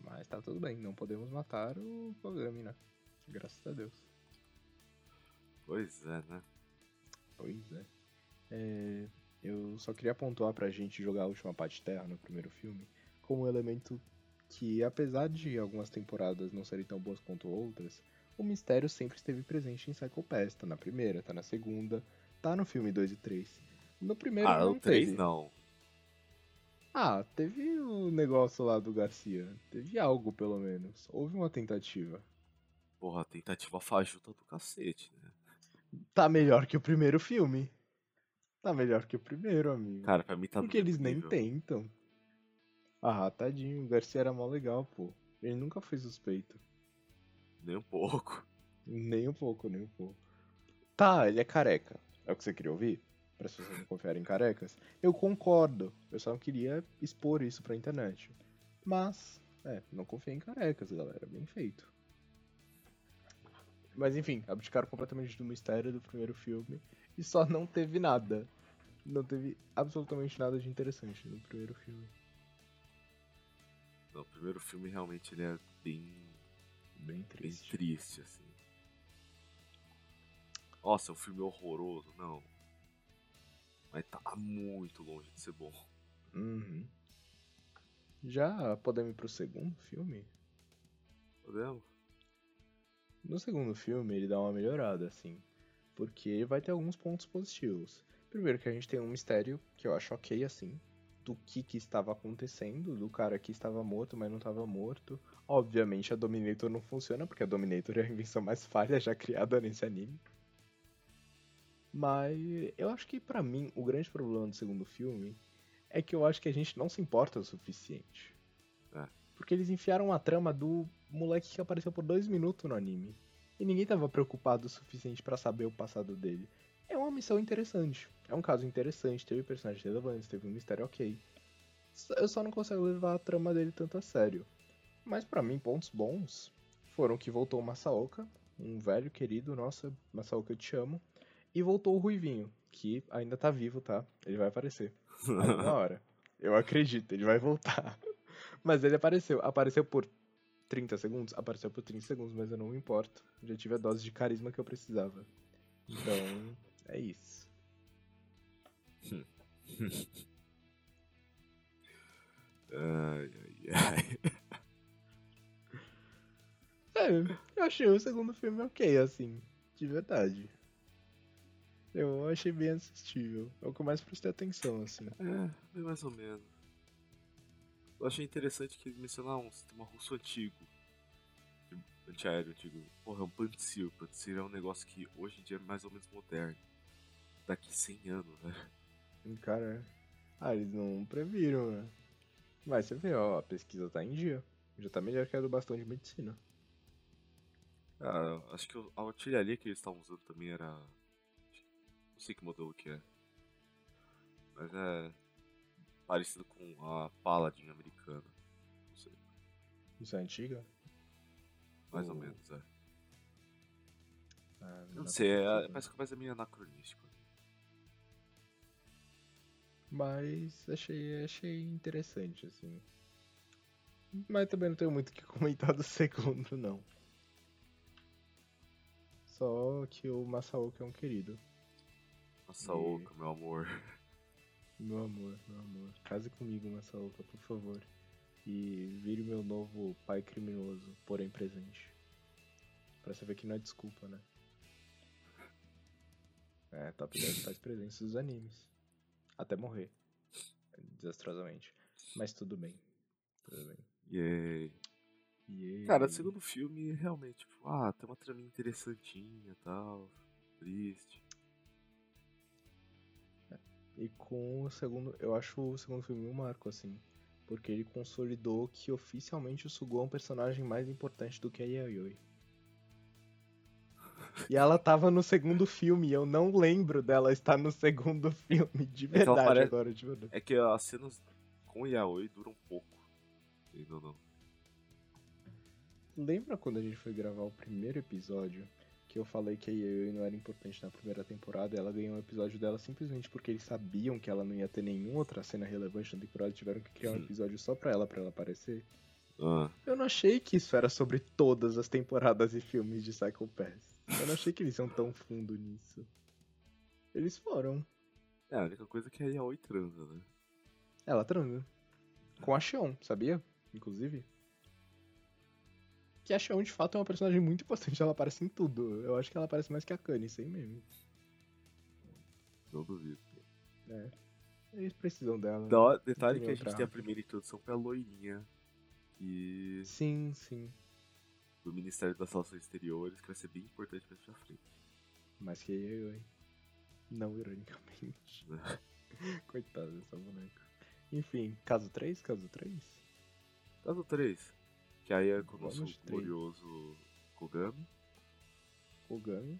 Mas tá tudo bem, não podemos matar o Kogami, né? Graças a Deus. Pois é, né? Pois é. É, Eu só queria pontuar pra gente jogar a última parte terra no primeiro filme como um elemento que, apesar de algumas temporadas não serem tão boas quanto outras, o mistério sempre esteve presente em Psycho Pass. Tá na primeira, tá na segunda, tá no filme 2 e 3. No primeiro ah, não o 3 teve. não. Ah, teve o negócio lá do Garcia. Teve algo, pelo menos. Houve uma tentativa. Porra, tentativa fajuta do cacete, né? Tá melhor que o primeiro filme. Tá melhor que o primeiro, amigo. Cara, pra mim tá Porque eles nem tentam. Ah, tadinho, o Garcia era mó legal, pô. Ele nunca foi suspeito. Nem um pouco. Nem um pouco, nem um pouco. Tá, ele é careca. É o que você queria ouvir? Para as pessoas não confiarem em carecas? Eu concordo. Eu só não queria expor isso pra internet. Mas, é, não confia em carecas, galera. Bem feito. Mas enfim, abdicaram completamente do mistério do primeiro filme. E só não teve nada. Não teve absolutamente nada de interessante no primeiro filme. Não, o primeiro filme realmente ele é bem. Bem bem triste. triste, assim. Nossa, é um filme horroroso, não. Mas tá muito longe de ser bom. Uhum. Já podemos ir pro segundo filme? Podemos? No segundo filme, ele dá uma melhorada, assim. Porque vai ter alguns pontos positivos. Primeiro, que a gente tem um mistério que eu acho ok, assim. Do que que estava acontecendo, do cara que estava morto, mas não estava morto. Obviamente, a Dominator não funciona, porque a Dominator é a invenção mais falha já criada nesse anime. Mas eu acho que, pra mim, o grande problema do segundo filme é que eu acho que a gente não se importa o suficiente. É. Porque eles enfiaram a trama do moleque que apareceu por dois minutos no anime. E ninguém tava preocupado o suficiente pra saber o passado dele. É uma missão interessante. É um caso interessante, teve personagens relevantes, teve um mistério ok. Eu só não consigo levar a trama dele tanto a sério. Mas pra mim, pontos bons foram que voltou o Masaoka, um velho querido, nossa, Masaoka eu te amo. E voltou o Ruivinho, que ainda tá vivo, tá? Ele vai aparecer. Alguma hora. Eu acredito, ele vai voltar. Mas ele apareceu. Apareceu por 30 segundos? Apareceu por 30 segundos, mas eu não me importo. Já tive a dose de carisma que eu precisava. Então, é isso. Ai, ai, ai. É, eu achei o segundo filme ok, assim. De verdade. Eu achei bem assistível. É o que eu mais prestei atenção, assim. É, bem mais ou menos. Eu achei interessante que eles mencionaram um sistema russo antigo. Antiaéreo antigo. Porra, é um Pantsir. O Pantsir é um negócio que hoje em dia é mais ou menos moderno. Daqui 100 anos, né? Cara, ah, eles não previram, né? Mas você vê, ó, a pesquisa tá em dia. Já tá melhor que a do bastão de medicina. Ah, acho que a artilharia que eles estavam usando também era. Não sei que modelo que é. Mas é. Parecido com a Paladin americana. Não sei. Isso é antiga? Mais ou Oh. menos, é. Ah, Eu não sei, é, saber. parece que mais é meio anacronístico. Mas achei, achei interessante, assim. Mas também não tenho muito o que comentar do segundo, não. Só que o Masaoka é um querido. Nossa, E- meu amor. Meu amor, meu amor. Case comigo, Masaoka, por favor. E vire meu novo pai criminoso, porém presente. Pra você ver que não é desculpa, né? É, top 10 pais presentes dos animes. Até morrer. Desastrosamente. Mas tudo bem. Tudo bem. Yay. E Cara, o segundo filme realmente, tipo, ah, tem uma traminha interessantinha e tal. Triste. E com o segundo, eu acho o segundo filme um marco, assim. Porque ele consolidou que oficialmente o Sugo é um personagem mais importante do que a Yayoi. E ela tava no segundo filme, e eu não lembro dela estar no segundo filme, de ela verdade parece- agora, de verdade. É que as cenas com o Yaoi duram pouco. Ainda não. Lembra quando a gente foi gravar o primeiro episódio, que eu falei que a Yayoi não era importante na primeira temporada, ela ganhou um episódio dela simplesmente porque eles sabiam que ela não ia ter nenhuma outra cena relevante na temporada, e tiveram que criar um Hum. episódio só pra ela, pra ela aparecer? Ah, Eu não achei que isso era sobre todas as temporadas e filmes de Psycho Pass. Eu não achei que eles iam tão fundo nisso. Eles foram. é, a única coisa é que a Yaoi transa, né? Ela transa. Com a Xion, sabia? Inclusive. Que a Xion, de fato, é uma personagem muito importante. Ela aparece em tudo. Eu acho que ela aparece mais que a Kanye, sem meme. Não duvido. É. Eles precisam dela. né? Dó- detalhe que a gente outra tem a primeira introdução pra loirinha. Que. Sim, sim. do Ministério das Relações Exteriores, que vai ser bem importante mais pra frente. Mais que a Yayoi. Não ironicamente. Coitada dessa boneca. Enfim, caso 3? Caso 3? Caso 3, que aí é com o nosso glorioso Kogami. Kogami.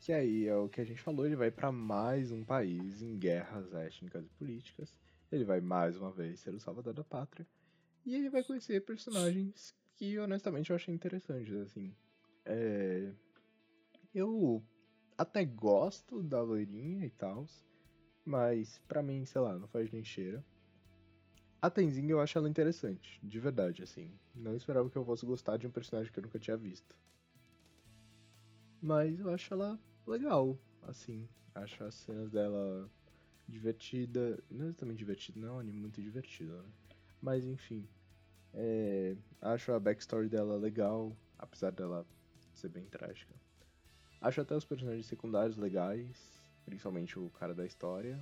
Que aí é o que a gente falou, ele vai pra mais um país em guerras étnicas e políticas. Ele vai mais uma vez ser o salvador da pátria. E ele vai conhecer personagens que honestamente eu achei interessantes, assim. É... Eu até gosto da loirinha e tal, mas pra mim, sei lá, não faz nem cheira. A Tenzin eu acho ela interessante, de verdade, assim. Não esperava que eu fosse gostar de um personagem que eu nunca tinha visto. Mas eu acho ela legal, assim. Acho as cenas dela divertida. Não exatamente divertida, não é um anime muito divertido, né? Mas enfim. É, acho a backstory dela legal, apesar dela ser bem trágica. Acho até os personagens secundários legais, principalmente o cara da história.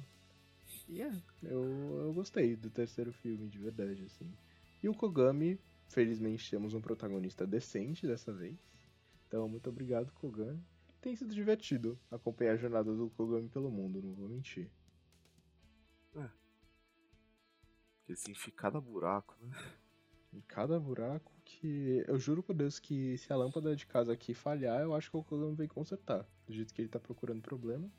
E é, eu, eu gostei do terceiro filme, de verdade, assim. E o Kogami, felizmente temos um protagonista decente dessa vez. Então, muito obrigado, Kogami. Tem sido divertido acompanhar a jornada do Kogami pelo mundo, não vou mentir. É. Porque se enfiar cada buraco, né? Em cada buraco que. Eu juro por Deus que se a lâmpada de casa aqui falhar, eu acho que o Kogami vem consertar. Do jeito que ele tá procurando problema.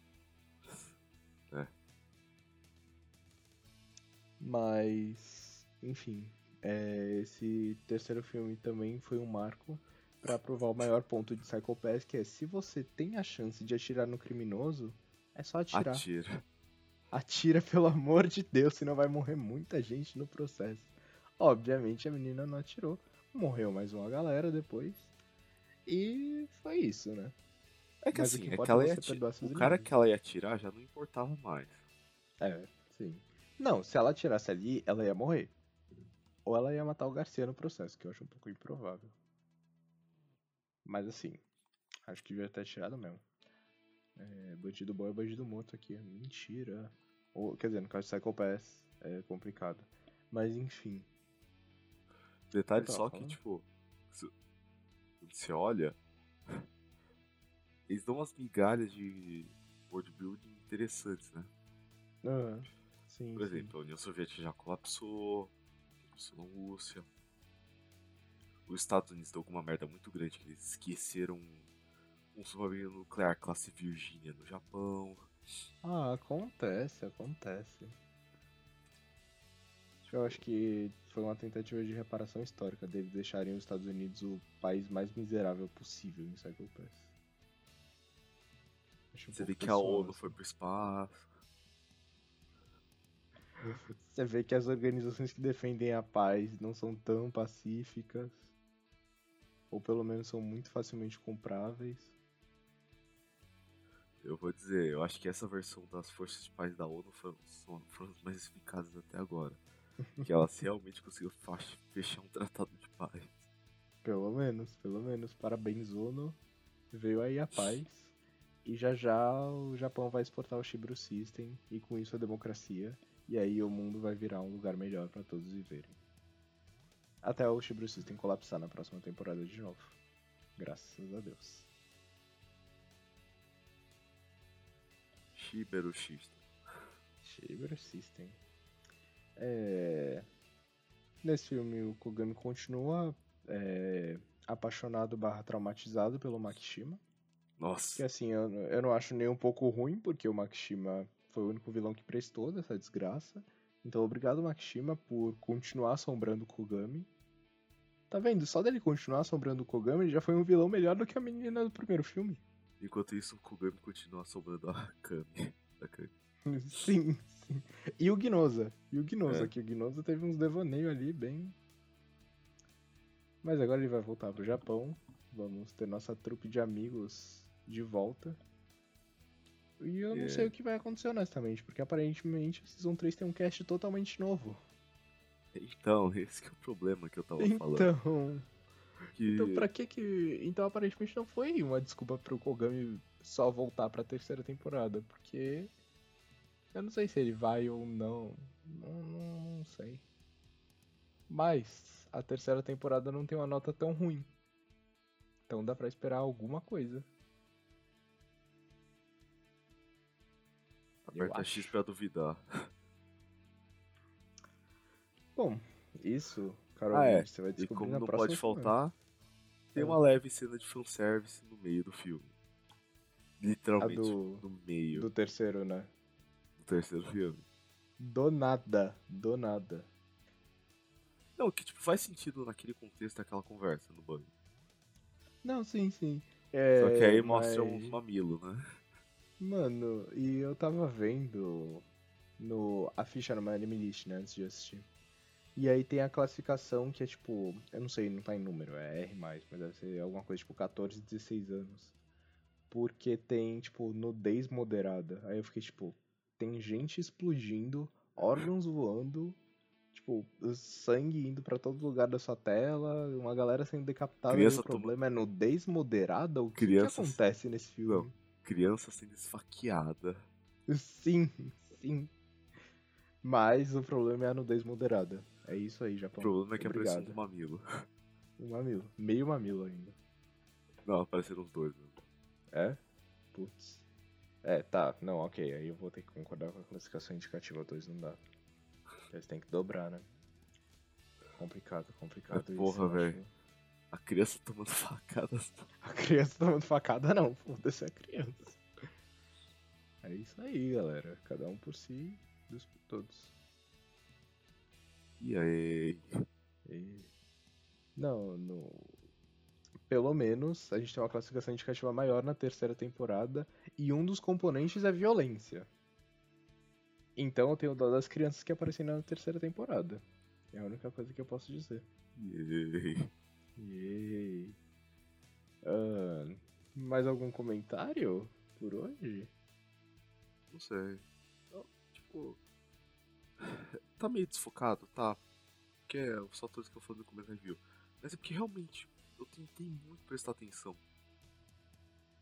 Mas. Enfim. É, esse terceiro filme também foi um marco para provar o maior ponto de Psycho Pass, que é se você tem a chance de atirar no criminoso, é só atirar. Atira. Atira, pelo amor de Deus, senão vai morrer muita gente no processo. Obviamente a menina não atirou. Morreu mais uma galera depois. E foi isso, né? É que Mas o assim, que é que ela é ia você ati- perdoar seus O cara que ela ia atirar já não importava mais. É, sim. Não, se ela atirasse ali, ela ia morrer. Ou ela ia matar o Garcia no processo, que eu acho um pouco improvável. Mas assim, acho que devia ter atirado mesmo. É, bandido bom é bandido morto aqui. Mentira. Ou, quer dizer, no caso de Psycho Pass é complicado. Mas enfim. Detalhe tava só que, falando. tipo, se- quando você olha, eles dão umas migalhas de world building interessantes, né? Aham. Sim, Por sim. exemplo, a União Soviética já colapsou, colapsou na Rússia. Os Estados Unidos deu alguma merda muito grande que eles esqueceram um submarino nuclear classe Virginia no Japão. Ah, acontece, acontece. Eu acho que foi uma tentativa de reparação histórica deles deixarem os Estados Unidos o país mais miserável possível em Psycho Pass. Acho um Você vê pouco que a ONU assim. foi pro espaço. Você vê que as organizações que defendem a paz não são tão pacíficas. Ou pelo menos são muito facilmente compráveis. Eu vou dizer, eu acho que essa versão das forças de paz da ONU foram, foram as mais eficazes até agora. que elas realmente conseguiram fechar um tratado de paz. Pelo menos, pelo menos. Parabéns, ONU. Veio aí a paz. E já já o Japão vai exportar o Shibru System. E com isso a democracia. E aí o mundo vai virar um lugar melhor pra todos viverem. Até o Shibru System colapsar na próxima temporada de novo. Graças a Deus. Shiberu Shista. Shibru System. É... Nesse filme o Kogami continua é, apaixonado barra traumatizado pelo Makishima. Que Nossa, assim, eu, eu não acho nem um pouco ruim, porque o Makishima foi o único vilão que prestou dessa desgraça. Então, obrigado, Makishima, por continuar assombrando o Kogami. Tá vendo? Só dele continuar assombrando o Kogami, ele já foi um vilão melhor do que a menina do primeiro filme. enquanto isso o Kugami continua sobrando a Kami. Da Kami. sim, sim. E o Gnoza. E o Gnoza, É. que o Gnoza teve uns devaneios ali bem. Mas agora ele vai voltar pro Japão. Vamos ter nossa trupe de amigos de volta. E eu não É. sei o que vai acontecer honestamente, porque aparentemente a Season 3 tem um cast totalmente novo. Então, esse que é o problema que eu tava falando. Então, Que... então pra que que... Então aparentemente não foi uma desculpa pro Kogami só voltar pra terceira temporada, porque... Eu não sei se ele vai ou não. Não, não, não sei. Mas a terceira temporada não tem uma nota tão ruim. Então dá pra esperar alguma coisa. Aperta X pra duvidar. Bom, isso, Carol, Ah, é. você vai E descobrir como na não próxima pode semana. faltar, tem É. uma leve cena de fanservice no meio do filme. Literalmente do- no meio Do do... terceiro, né? terceiro filme. Do nada, do nada. Não, que tipo, faz sentido naquele contexto daquela conversa no banho. Não, sim, sim. É, Só que aí mostra mas- uns mamilos, né? Mano, e eu tava vendo no a ficha no My Anime List, né, antes de assistir. E aí tem a classificação que é tipo, eu não sei, não tá em número, é R+, mas deve ser alguma coisa tipo 14, 16 anos. Porque tem, tipo, nudez moderada. Aí eu fiquei tipo, tem gente explodindo, órgãos voando, tipo, sangue indo pra todo lugar da sua tela, uma galera sendo decapitada. Criança e o problema é nudez moderada? O que, que acontece nesse filme? Não. Criança sendo esfaqueada. Sim, sim. Mas o problema é a nudez moderada. É isso aí, O Japão. problema é que Obrigado. apareceu um mamilo. Um mamilo. Meio mamilo ainda. Não, apareceram os dois. Né? É? Putz. É, tá. Não, ok. Aí eu vou ter que concordar com a classificação indicativa 2, não dá. Eles têm que dobrar, né? Complicado, complicado É, isso. porra, velho. A criança tomando facadas. A criança tomando facada não, foda-se a criança. É isso aí, galera. Cada um por si, Deus por todos. E aí? E... Não, no... Pelo menos a gente tem uma classificação indicativa maior na terceira temporada e um dos componentes é violência. Então eu tenho dó das crianças que aparecem na terceira temporada. É a única coisa que eu posso dizer. E aí? Yay. Ah, mais algum comentário por hoje? Não sei. Não, tipo. Tá meio desfocado, tá? Porque é os fatores que eu falei no começo da review. Mas é porque realmente eu tentei muito prestar atenção.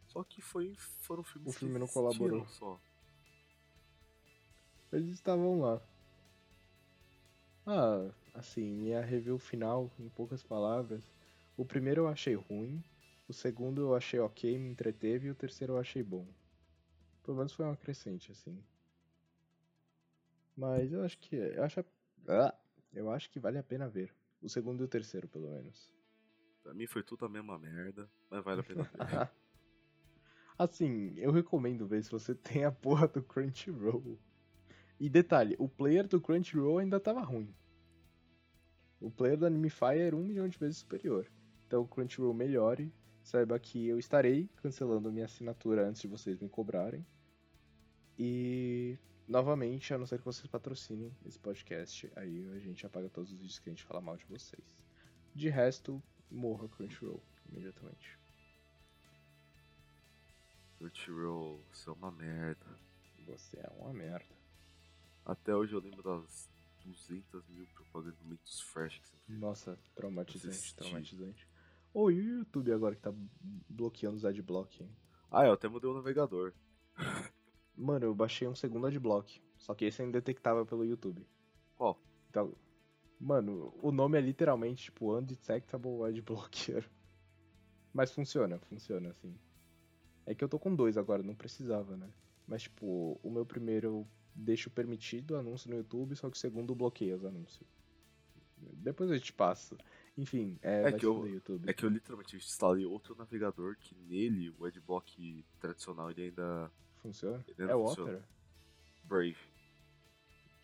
Só que foi, foram filmes O filme que não colaborou. só. Eles estavam lá. Ah, assim, minha review final, em poucas palavras. O primeiro eu achei ruim, o segundo eu achei ok, me entreteve, e o terceiro eu achei bom. Pelo menos foi uma crescente, assim. Mas eu acho que. Eu acho, ah, eu acho que vale a pena ver. O segundo e o terceiro, pelo menos. Pra mim foi tudo a mesma merda, mas vale a pena ver. assim, eu recomendo ver se você tem a porra do Crunchyroll. E detalhe, o player do Crunchyroll ainda tava ruim. O player do Animefy era um milhão de vezes superior. Então o Crunchyroll melhore. Saiba que eu estarei cancelando minha assinatura antes de vocês me cobrarem. E novamente, a não ser que vocês patrocinem esse podcast, aí a gente apaga todos os vídeos que a gente fala mal de vocês. De resto, morra Crunchyroll imediatamente. Crunchyroll, isso é uma merda. Você é uma merda. Até hoje eu lembro das 200 mil propagandas do Mentos Fresh que sempre Nossa, traumatizante, Assisti. traumatizante. O YouTube agora que tá bloqueando os adblock? Ah, eu até mudei o navegador. Mano, eu baixei um segundo adblock. Só que esse é indetectável pelo YouTube. Qual? Então, mano, o nome é literalmente tipo Undetectable Adblocker. Mas funciona, funciona assim. É que eu tô com dois agora, não precisava, né? Mas tipo, o meu primeiro eu deixo permitido anúncio no YouTube, só que o segundo bloqueia os anúncios. Depois eu te passo. Enfim, é, É que eu- YouTube. É que eu literalmente instalei outro navegador que nele o adblock tradicional ele ainda Funciona? Ele ainda É o. Opera? Brave.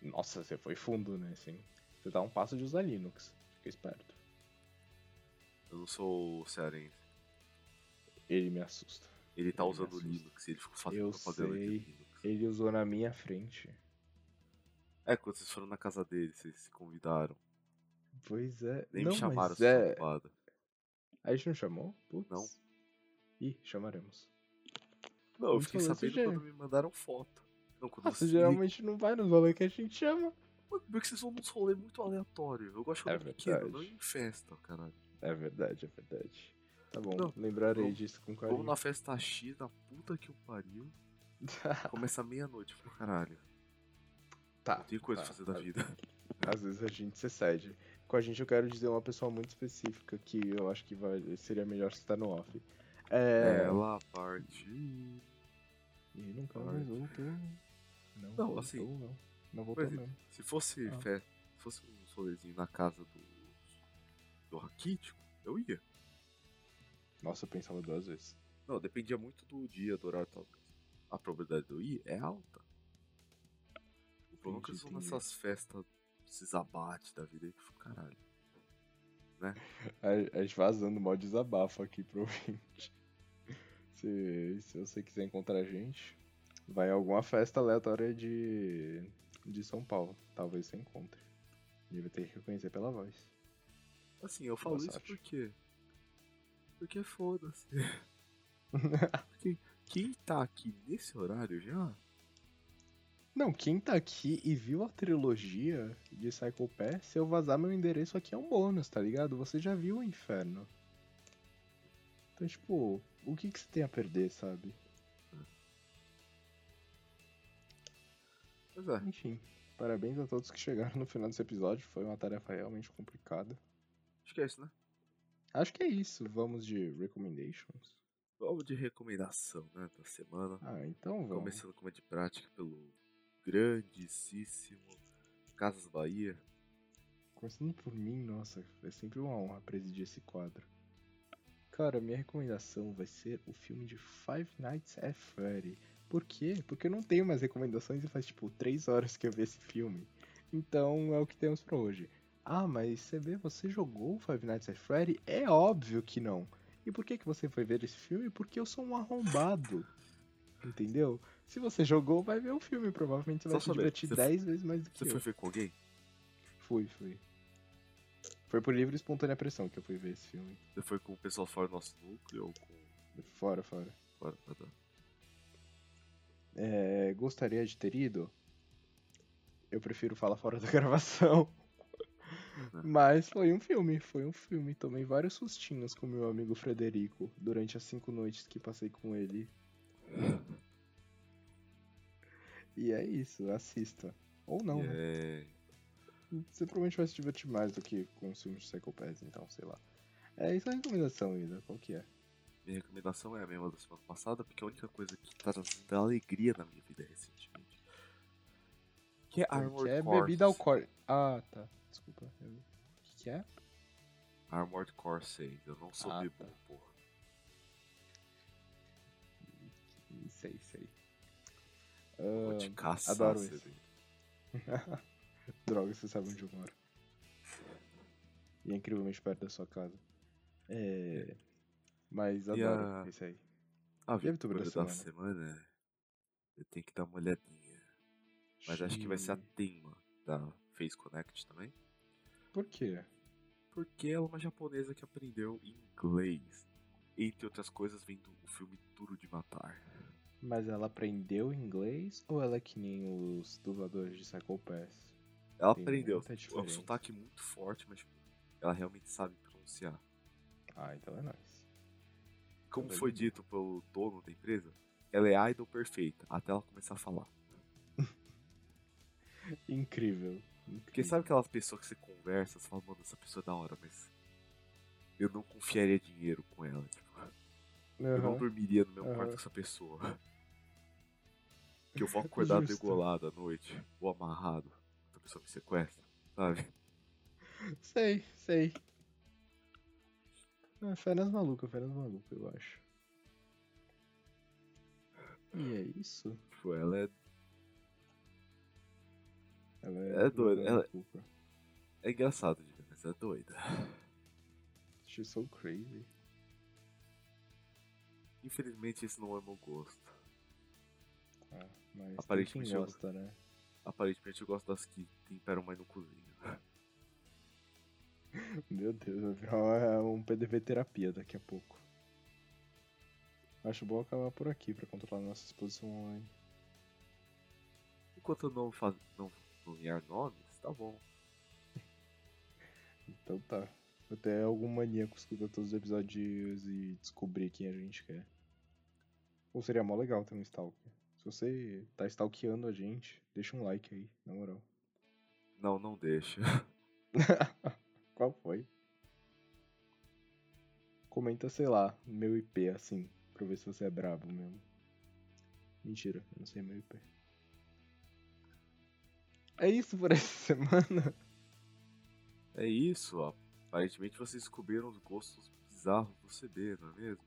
Nossa, você foi fundo, né? Assim. Você dá um passo de usar Linux. Fica esperto. Eu não sou cearense. Ele me assusta. Ele tá Ele usando. Linux ele ficou fazendo Eu propaganda sei. de Linux. Ele usou na minha frente. É, quando vocês foram na casa dele, vocês se convidaram. Pois é. Nem não, me chamaram, é... A gente não chamou? Putz. Não. Ih, chamaremos. Não, eu fiquei sabendo esse quando me mandaram foto. Não, Ah, você geralmente não vai nos rolês que a gente chama. Mano, porque vocês vão num rolê muito aleatório. Eu gosto de É pequeno, não em festa, caralho. É verdade, é verdade. Tá bom, Não, lembrarei vamos- disso com carinho. Vamos na festa X da puta que o pariu. Começa meia-noite. Falei, caralho, tá. não tem coisa tá, pra fazer da tá. vida. Às vezes a gente se cede. Com a gente eu quero dizer uma pessoa muito específica que eu acho que vai, seria melhor citar no off. É. Ela partiu. E nunca Ai. mais voltou. Não, Não, voltou, assim, Não, não voltou Mas, mesmo. se fosse Ah. fe- se fosse um solezinho na casa do. do Raquítico, eu ia. Nossa, eu pensava duas vezes. Não, dependia muito do dia, do horário e tal. A probabilidade de eu ir é alta. O problema é que entendi. nessas festas, esses abates da vida aí que caralho. A, a gente vazando mal desabafo aqui pro ouvinte. Se, se você quiser encontrar a gente, vai em alguma festa aleatória de, de São Paulo. Talvez você encontre. Ele vai ter que reconhecer pela voz. Assim, eu falo isso porque. Porque foda-se. Porque quem tá aqui nesse horário já. Não, quem tá aqui e viu a trilogia de Psycho Pass, se eu vazar meu endereço aqui é um bônus, tá ligado? Você já viu o inferno. Então, tipo, o que, que você tem a perder, sabe? Pois é. Enfim, parabéns a todos que chegaram no final desse episódio. Foi uma tarefa realmente complicada. Acho que é isso, né? Acho que é isso. Vamos de recommendations. Vamos de recomendação, né? Da semana. Ah, então vamos. Começando com uma de prática pelo grandíssimo Casas Bahia. Começando por mim, nossa, é sempre uma honra presidir esse quadro. Cara, minha recomendação vai ser o filme de Five Nights at Freddy. Por quê? Porque eu não tenho mais recomendações e faz tipo 3 horas que eu vi esse filme. Então é o que temos pra hoje. Ah, mas você vê, você jogou Five Nights at Freddy? É óbvio que não. E por que, que você foi ver esse filme? Porque eu sou um arrombado. Entendeu? Se você jogou, vai ver o filme. Provavelmente você vai Só se saber, divertir você 10 vezes mais do que Você eu. foi ver com alguém? Fui, fui. Foi por livre e espontânea pressão que eu fui ver esse filme. Você foi com o pessoal fora do nosso núcleo ou com. Fora, fora. Fora? Ah, tá. É, gostaria de ter ido? Eu prefiro falar fora da gravação. Mas foi um filme, foi um filme. Tomei vários sustinhos com meu amigo Frederico durante as cinco noites que passei com ele. E é isso, assista. Ou não, né? É... Você provavelmente vai se divertir mais do que com os filmes de Psycho Pass, então, sei lá. É isso a recomendação, Ida. Qual que é? Minha recomendação é a mesma da semana passada, porque é a única coisa que tá trazendo alegria na minha vida recentemente. Que é Armored que é bebida alcoólica. Ah, tá. Desculpa. Eu- O que, que é? Armored Core 6. Eu não sou Ah, bebum, tá. porra. Sei, sei. Vou te caçar, adoro vê. Droga, você sabe onde eu moro. E é incrivelmente perto da sua casa. É. Mas adoro a- esse aí. A a vitória vitória da da semana, eu tenho que dar uma olhadinha. Mas acho que vai ser a tema da Face Connect também. Por quê? Porque ela é uma japonesa que aprendeu inglês. Entre outras coisas, vendo o filme Duro de Matar. Mas ela aprendeu inglês ou ela é que nem os dubladores de Psycho Pass? Ela Tem aprendeu. É um sotaque muito forte, mas tipo, ela realmente sabe pronunciar. Ah, então é nóis. Como Tá foi dito pelo dono da empresa, ela é idol perfeita, até ela começar a falar. Incrível. Porque incrível. sabe aquelas pessoas que você conversa, você fala, mano, essa pessoa é da hora, mas eu não confiaria dinheiro com ela, tipo. Eu não dormiria no meu Aham. quarto com essa pessoa. Que eu vou acordar Justo. degolado à noite, ou amarrado, a pessoa me sequestra, sabe? Sei, sei. Ah, férias maluca, férias maluca, eu acho. E é isso? Tipo, ela é, Ela É doida, ela é é engraçado de ver, mas é doida. She's so crazy. Infelizmente esse não é meu gosto. Ah, mas tem Aparentemente quem eu- gosta, né? Aparentemente eu gosto das que temperam mais no cozinho. Meu Deus, virar um PDV terapia daqui a pouco. Acho bom acabar por aqui pra controlar nossa exposição online. Enquanto eu não, faz, não nomear nomes, tá bom. Então tá. Até algum maníaco escuta todos os episódios e descobrir quem a gente quer. Ou seria mó legal ter um stalker. Se você tá stalkeando a gente, deixa um like aí, na moral. Não, não deixa. Qual foi? Comenta, sei lá, meu IP assim, pra ver se você é brabo mesmo. Mentira, eu não sei meu IP. É isso por essa semana. É isso, ó. Aparentemente vocês descobriram os gostos bizarros do CB, não é mesmo?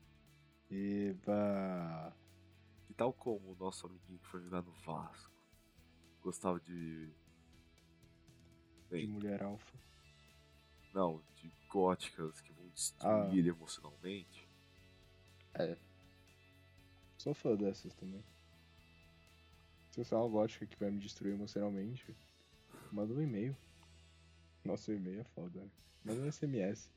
Eba. Tal como o nosso amiguinho que foi jogar no Vasco gostava de. De Bem, mulher alfa. não, de góticas que vão destruir Ah. ele emocionalmente. Sou fã dessas também. Se você é uma gótica que vai me destruir emocionalmente, manda um e-mail. Nosso e-mail é foda. né? Manda um SMS.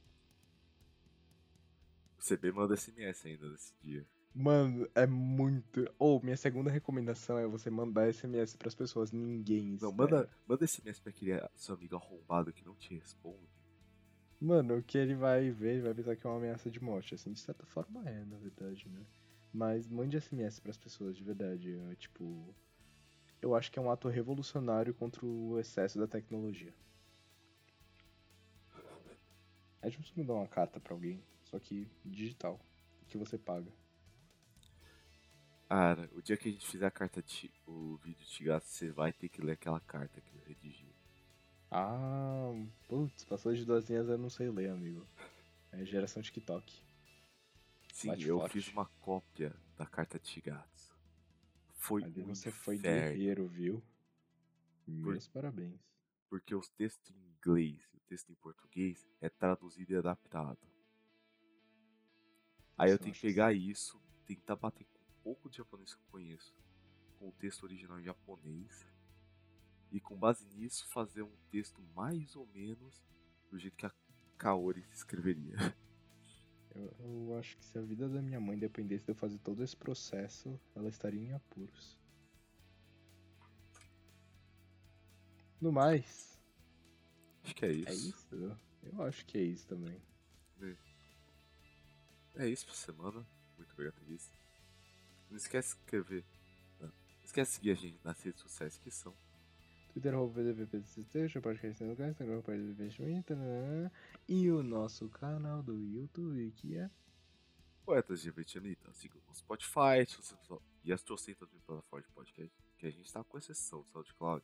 O CB manda SMS ainda nesse dia. Mano, é muito. Ou, minha segunda recomendação é você mandar SMS pras pessoas. Ninguém Não, espera. manda, manda SMS pra aquele seu amigo arrombado que não te responde. Mano, o que ele vai ver, ele vai pensar que é uma ameaça de morte. Assim, de certa forma é, na verdade, né? Mas mande SMS pras pessoas, de verdade. É, tipo. Eu acho que é um ato revolucionário contra o excesso da tecnologia. É tipo você mandar uma carta pra alguém, só que digital. Que você paga. Cara, o dia que a gente fizer a carta, ti- o vídeo de gato, você vai ter que ler aquela carta que eu redigi. Ah, putz, passou de duas linhas eu não sei ler, amigo. É geração TikTok. Sim, Bate eu forte. fiz uma cópia da carta de gatos. Foi Ali você foi inferno, guerreiro, viu? Meus parabéns. porque os textos em inglês e o texto em português é traduzido e adaptado. Aí eu eu tenho que pegar isso, tentar bater com pouco de japonês que eu conheço, com o texto original em japonês, e com base nisso fazer um texto mais ou menos do jeito que a Kaori escreveria. Eu, eu acho que se a vida da minha mãe dependesse de eu fazer todo esse processo, ela estaria em apuros. No mais, Acho que é isso. é isso? Eu acho que é isso também. É isso pra semana. Muito obrigado, Thaís. Não esquece de inscrever. Não. Não esquece de seguir a gente nas redes sociais que são. Twitter, PDVPCSTEJA, podcast no lugar, Instagram, arroba PDVPCSTEJA, né? e o nosso canal do YouTube, que é Poetas de Vietnamita. Siga no Spotify se você só- e as trocentas mil plataformas de podcast que a gente tá com exceção do SoundCloud.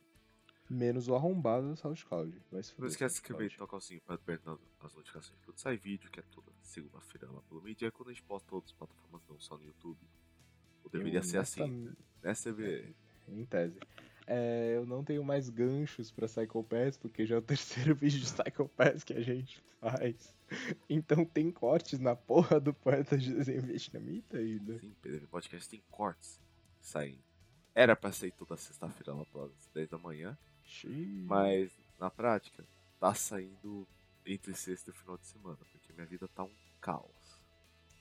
menos o arrombado do SoundCloud. Se Não esquece de inscrever e tocar o sininho para apertar as notificações quando sai vídeo, que é toda segunda-feira lá pelo meio-dia, quando a gente posta todas as plataformas, não só no YouTube. Ou deveria Eu, ser assim, honestamente- né, CB? Em tese. É, eu não tenho mais ganchos pra Psycho Pass, porque já é o terceiro vídeo de Psycho Pass que a gente faz. Então tem cortes na porra do poeta de desenho vietnamita ainda. Sim, PDV Podcast tem cortes saem. Era pra sair toda sexta-feira lá pelas 10 da manhã, Xiii. mas na prática tá saindo entre sexta e final de semana, porque minha vida tá um caos.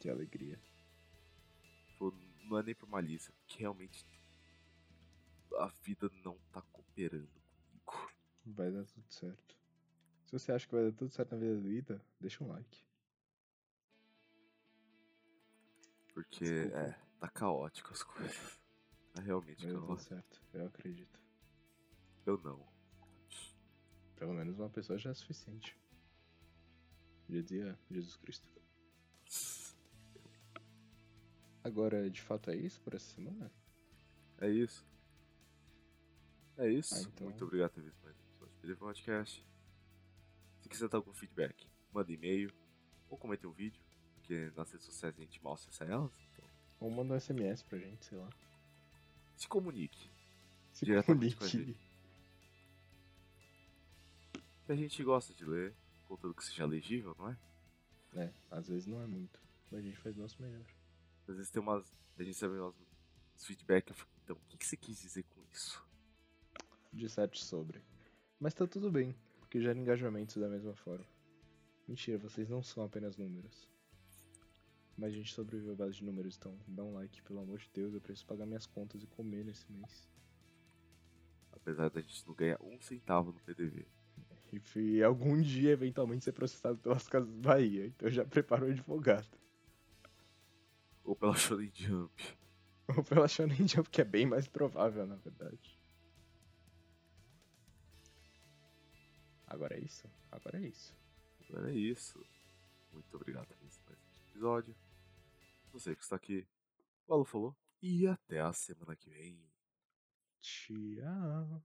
Que alegria. Tipo, não é nem por malícia, porque realmente a vida não tá cooperando comigo. Vai dar tudo certo. Se você acha que vai dar tudo certo na vida do Ida, deixa um like. Porque, Desculpa. é, tá caótico as coisas. Tá realmente Vai caótico. certo. Eu acredito. Eu não. Pelo menos uma pessoa já é suficiente. Já dizia Jesus Cristo. Agora, de fato, é isso por essa semana? É isso. É isso. Ah, então- Muito obrigado por ter visto mais um episódio do Podcast. Se quiser dar algum feedback, manda e-mail ou comente um vídeo, porque nas redes sociais a gente mal acessa elas. Então, Ou manda um SMS pra gente, sei lá. se comunique. Se Diretamente com a comunique. A gente gosta de ler, contanto que seja legível, não é? É, às vezes não é muito. Mas a gente faz o nosso melhor. Às vezes tem umas. A gente sabe umas feedback, eu fico, então, o que, que você quis dizer com isso? Disserte sobre. Mas tá tudo bem, porque gera engajamentos da mesma forma. Mentira, vocês não são apenas números. Mas a gente sobrevive à base de números, então dá um like, pelo amor de Deus, eu preciso pagar minhas contas e comer nesse mês. Apesar da gente não ganhar um centavo no PDV. E algum dia, eventualmente, ser processado pelas casas Bahia, então eu já preparo o advogado. Ou pela Shonen Jump. Ou pela Shonen Jump, que é bem mais provável, na verdade. Agora é isso? Agora é isso. Agora é isso. Muito obrigado por esse mais um episódio. Você que está aqui. O Alu falou. E até a semana que vem. Tchau.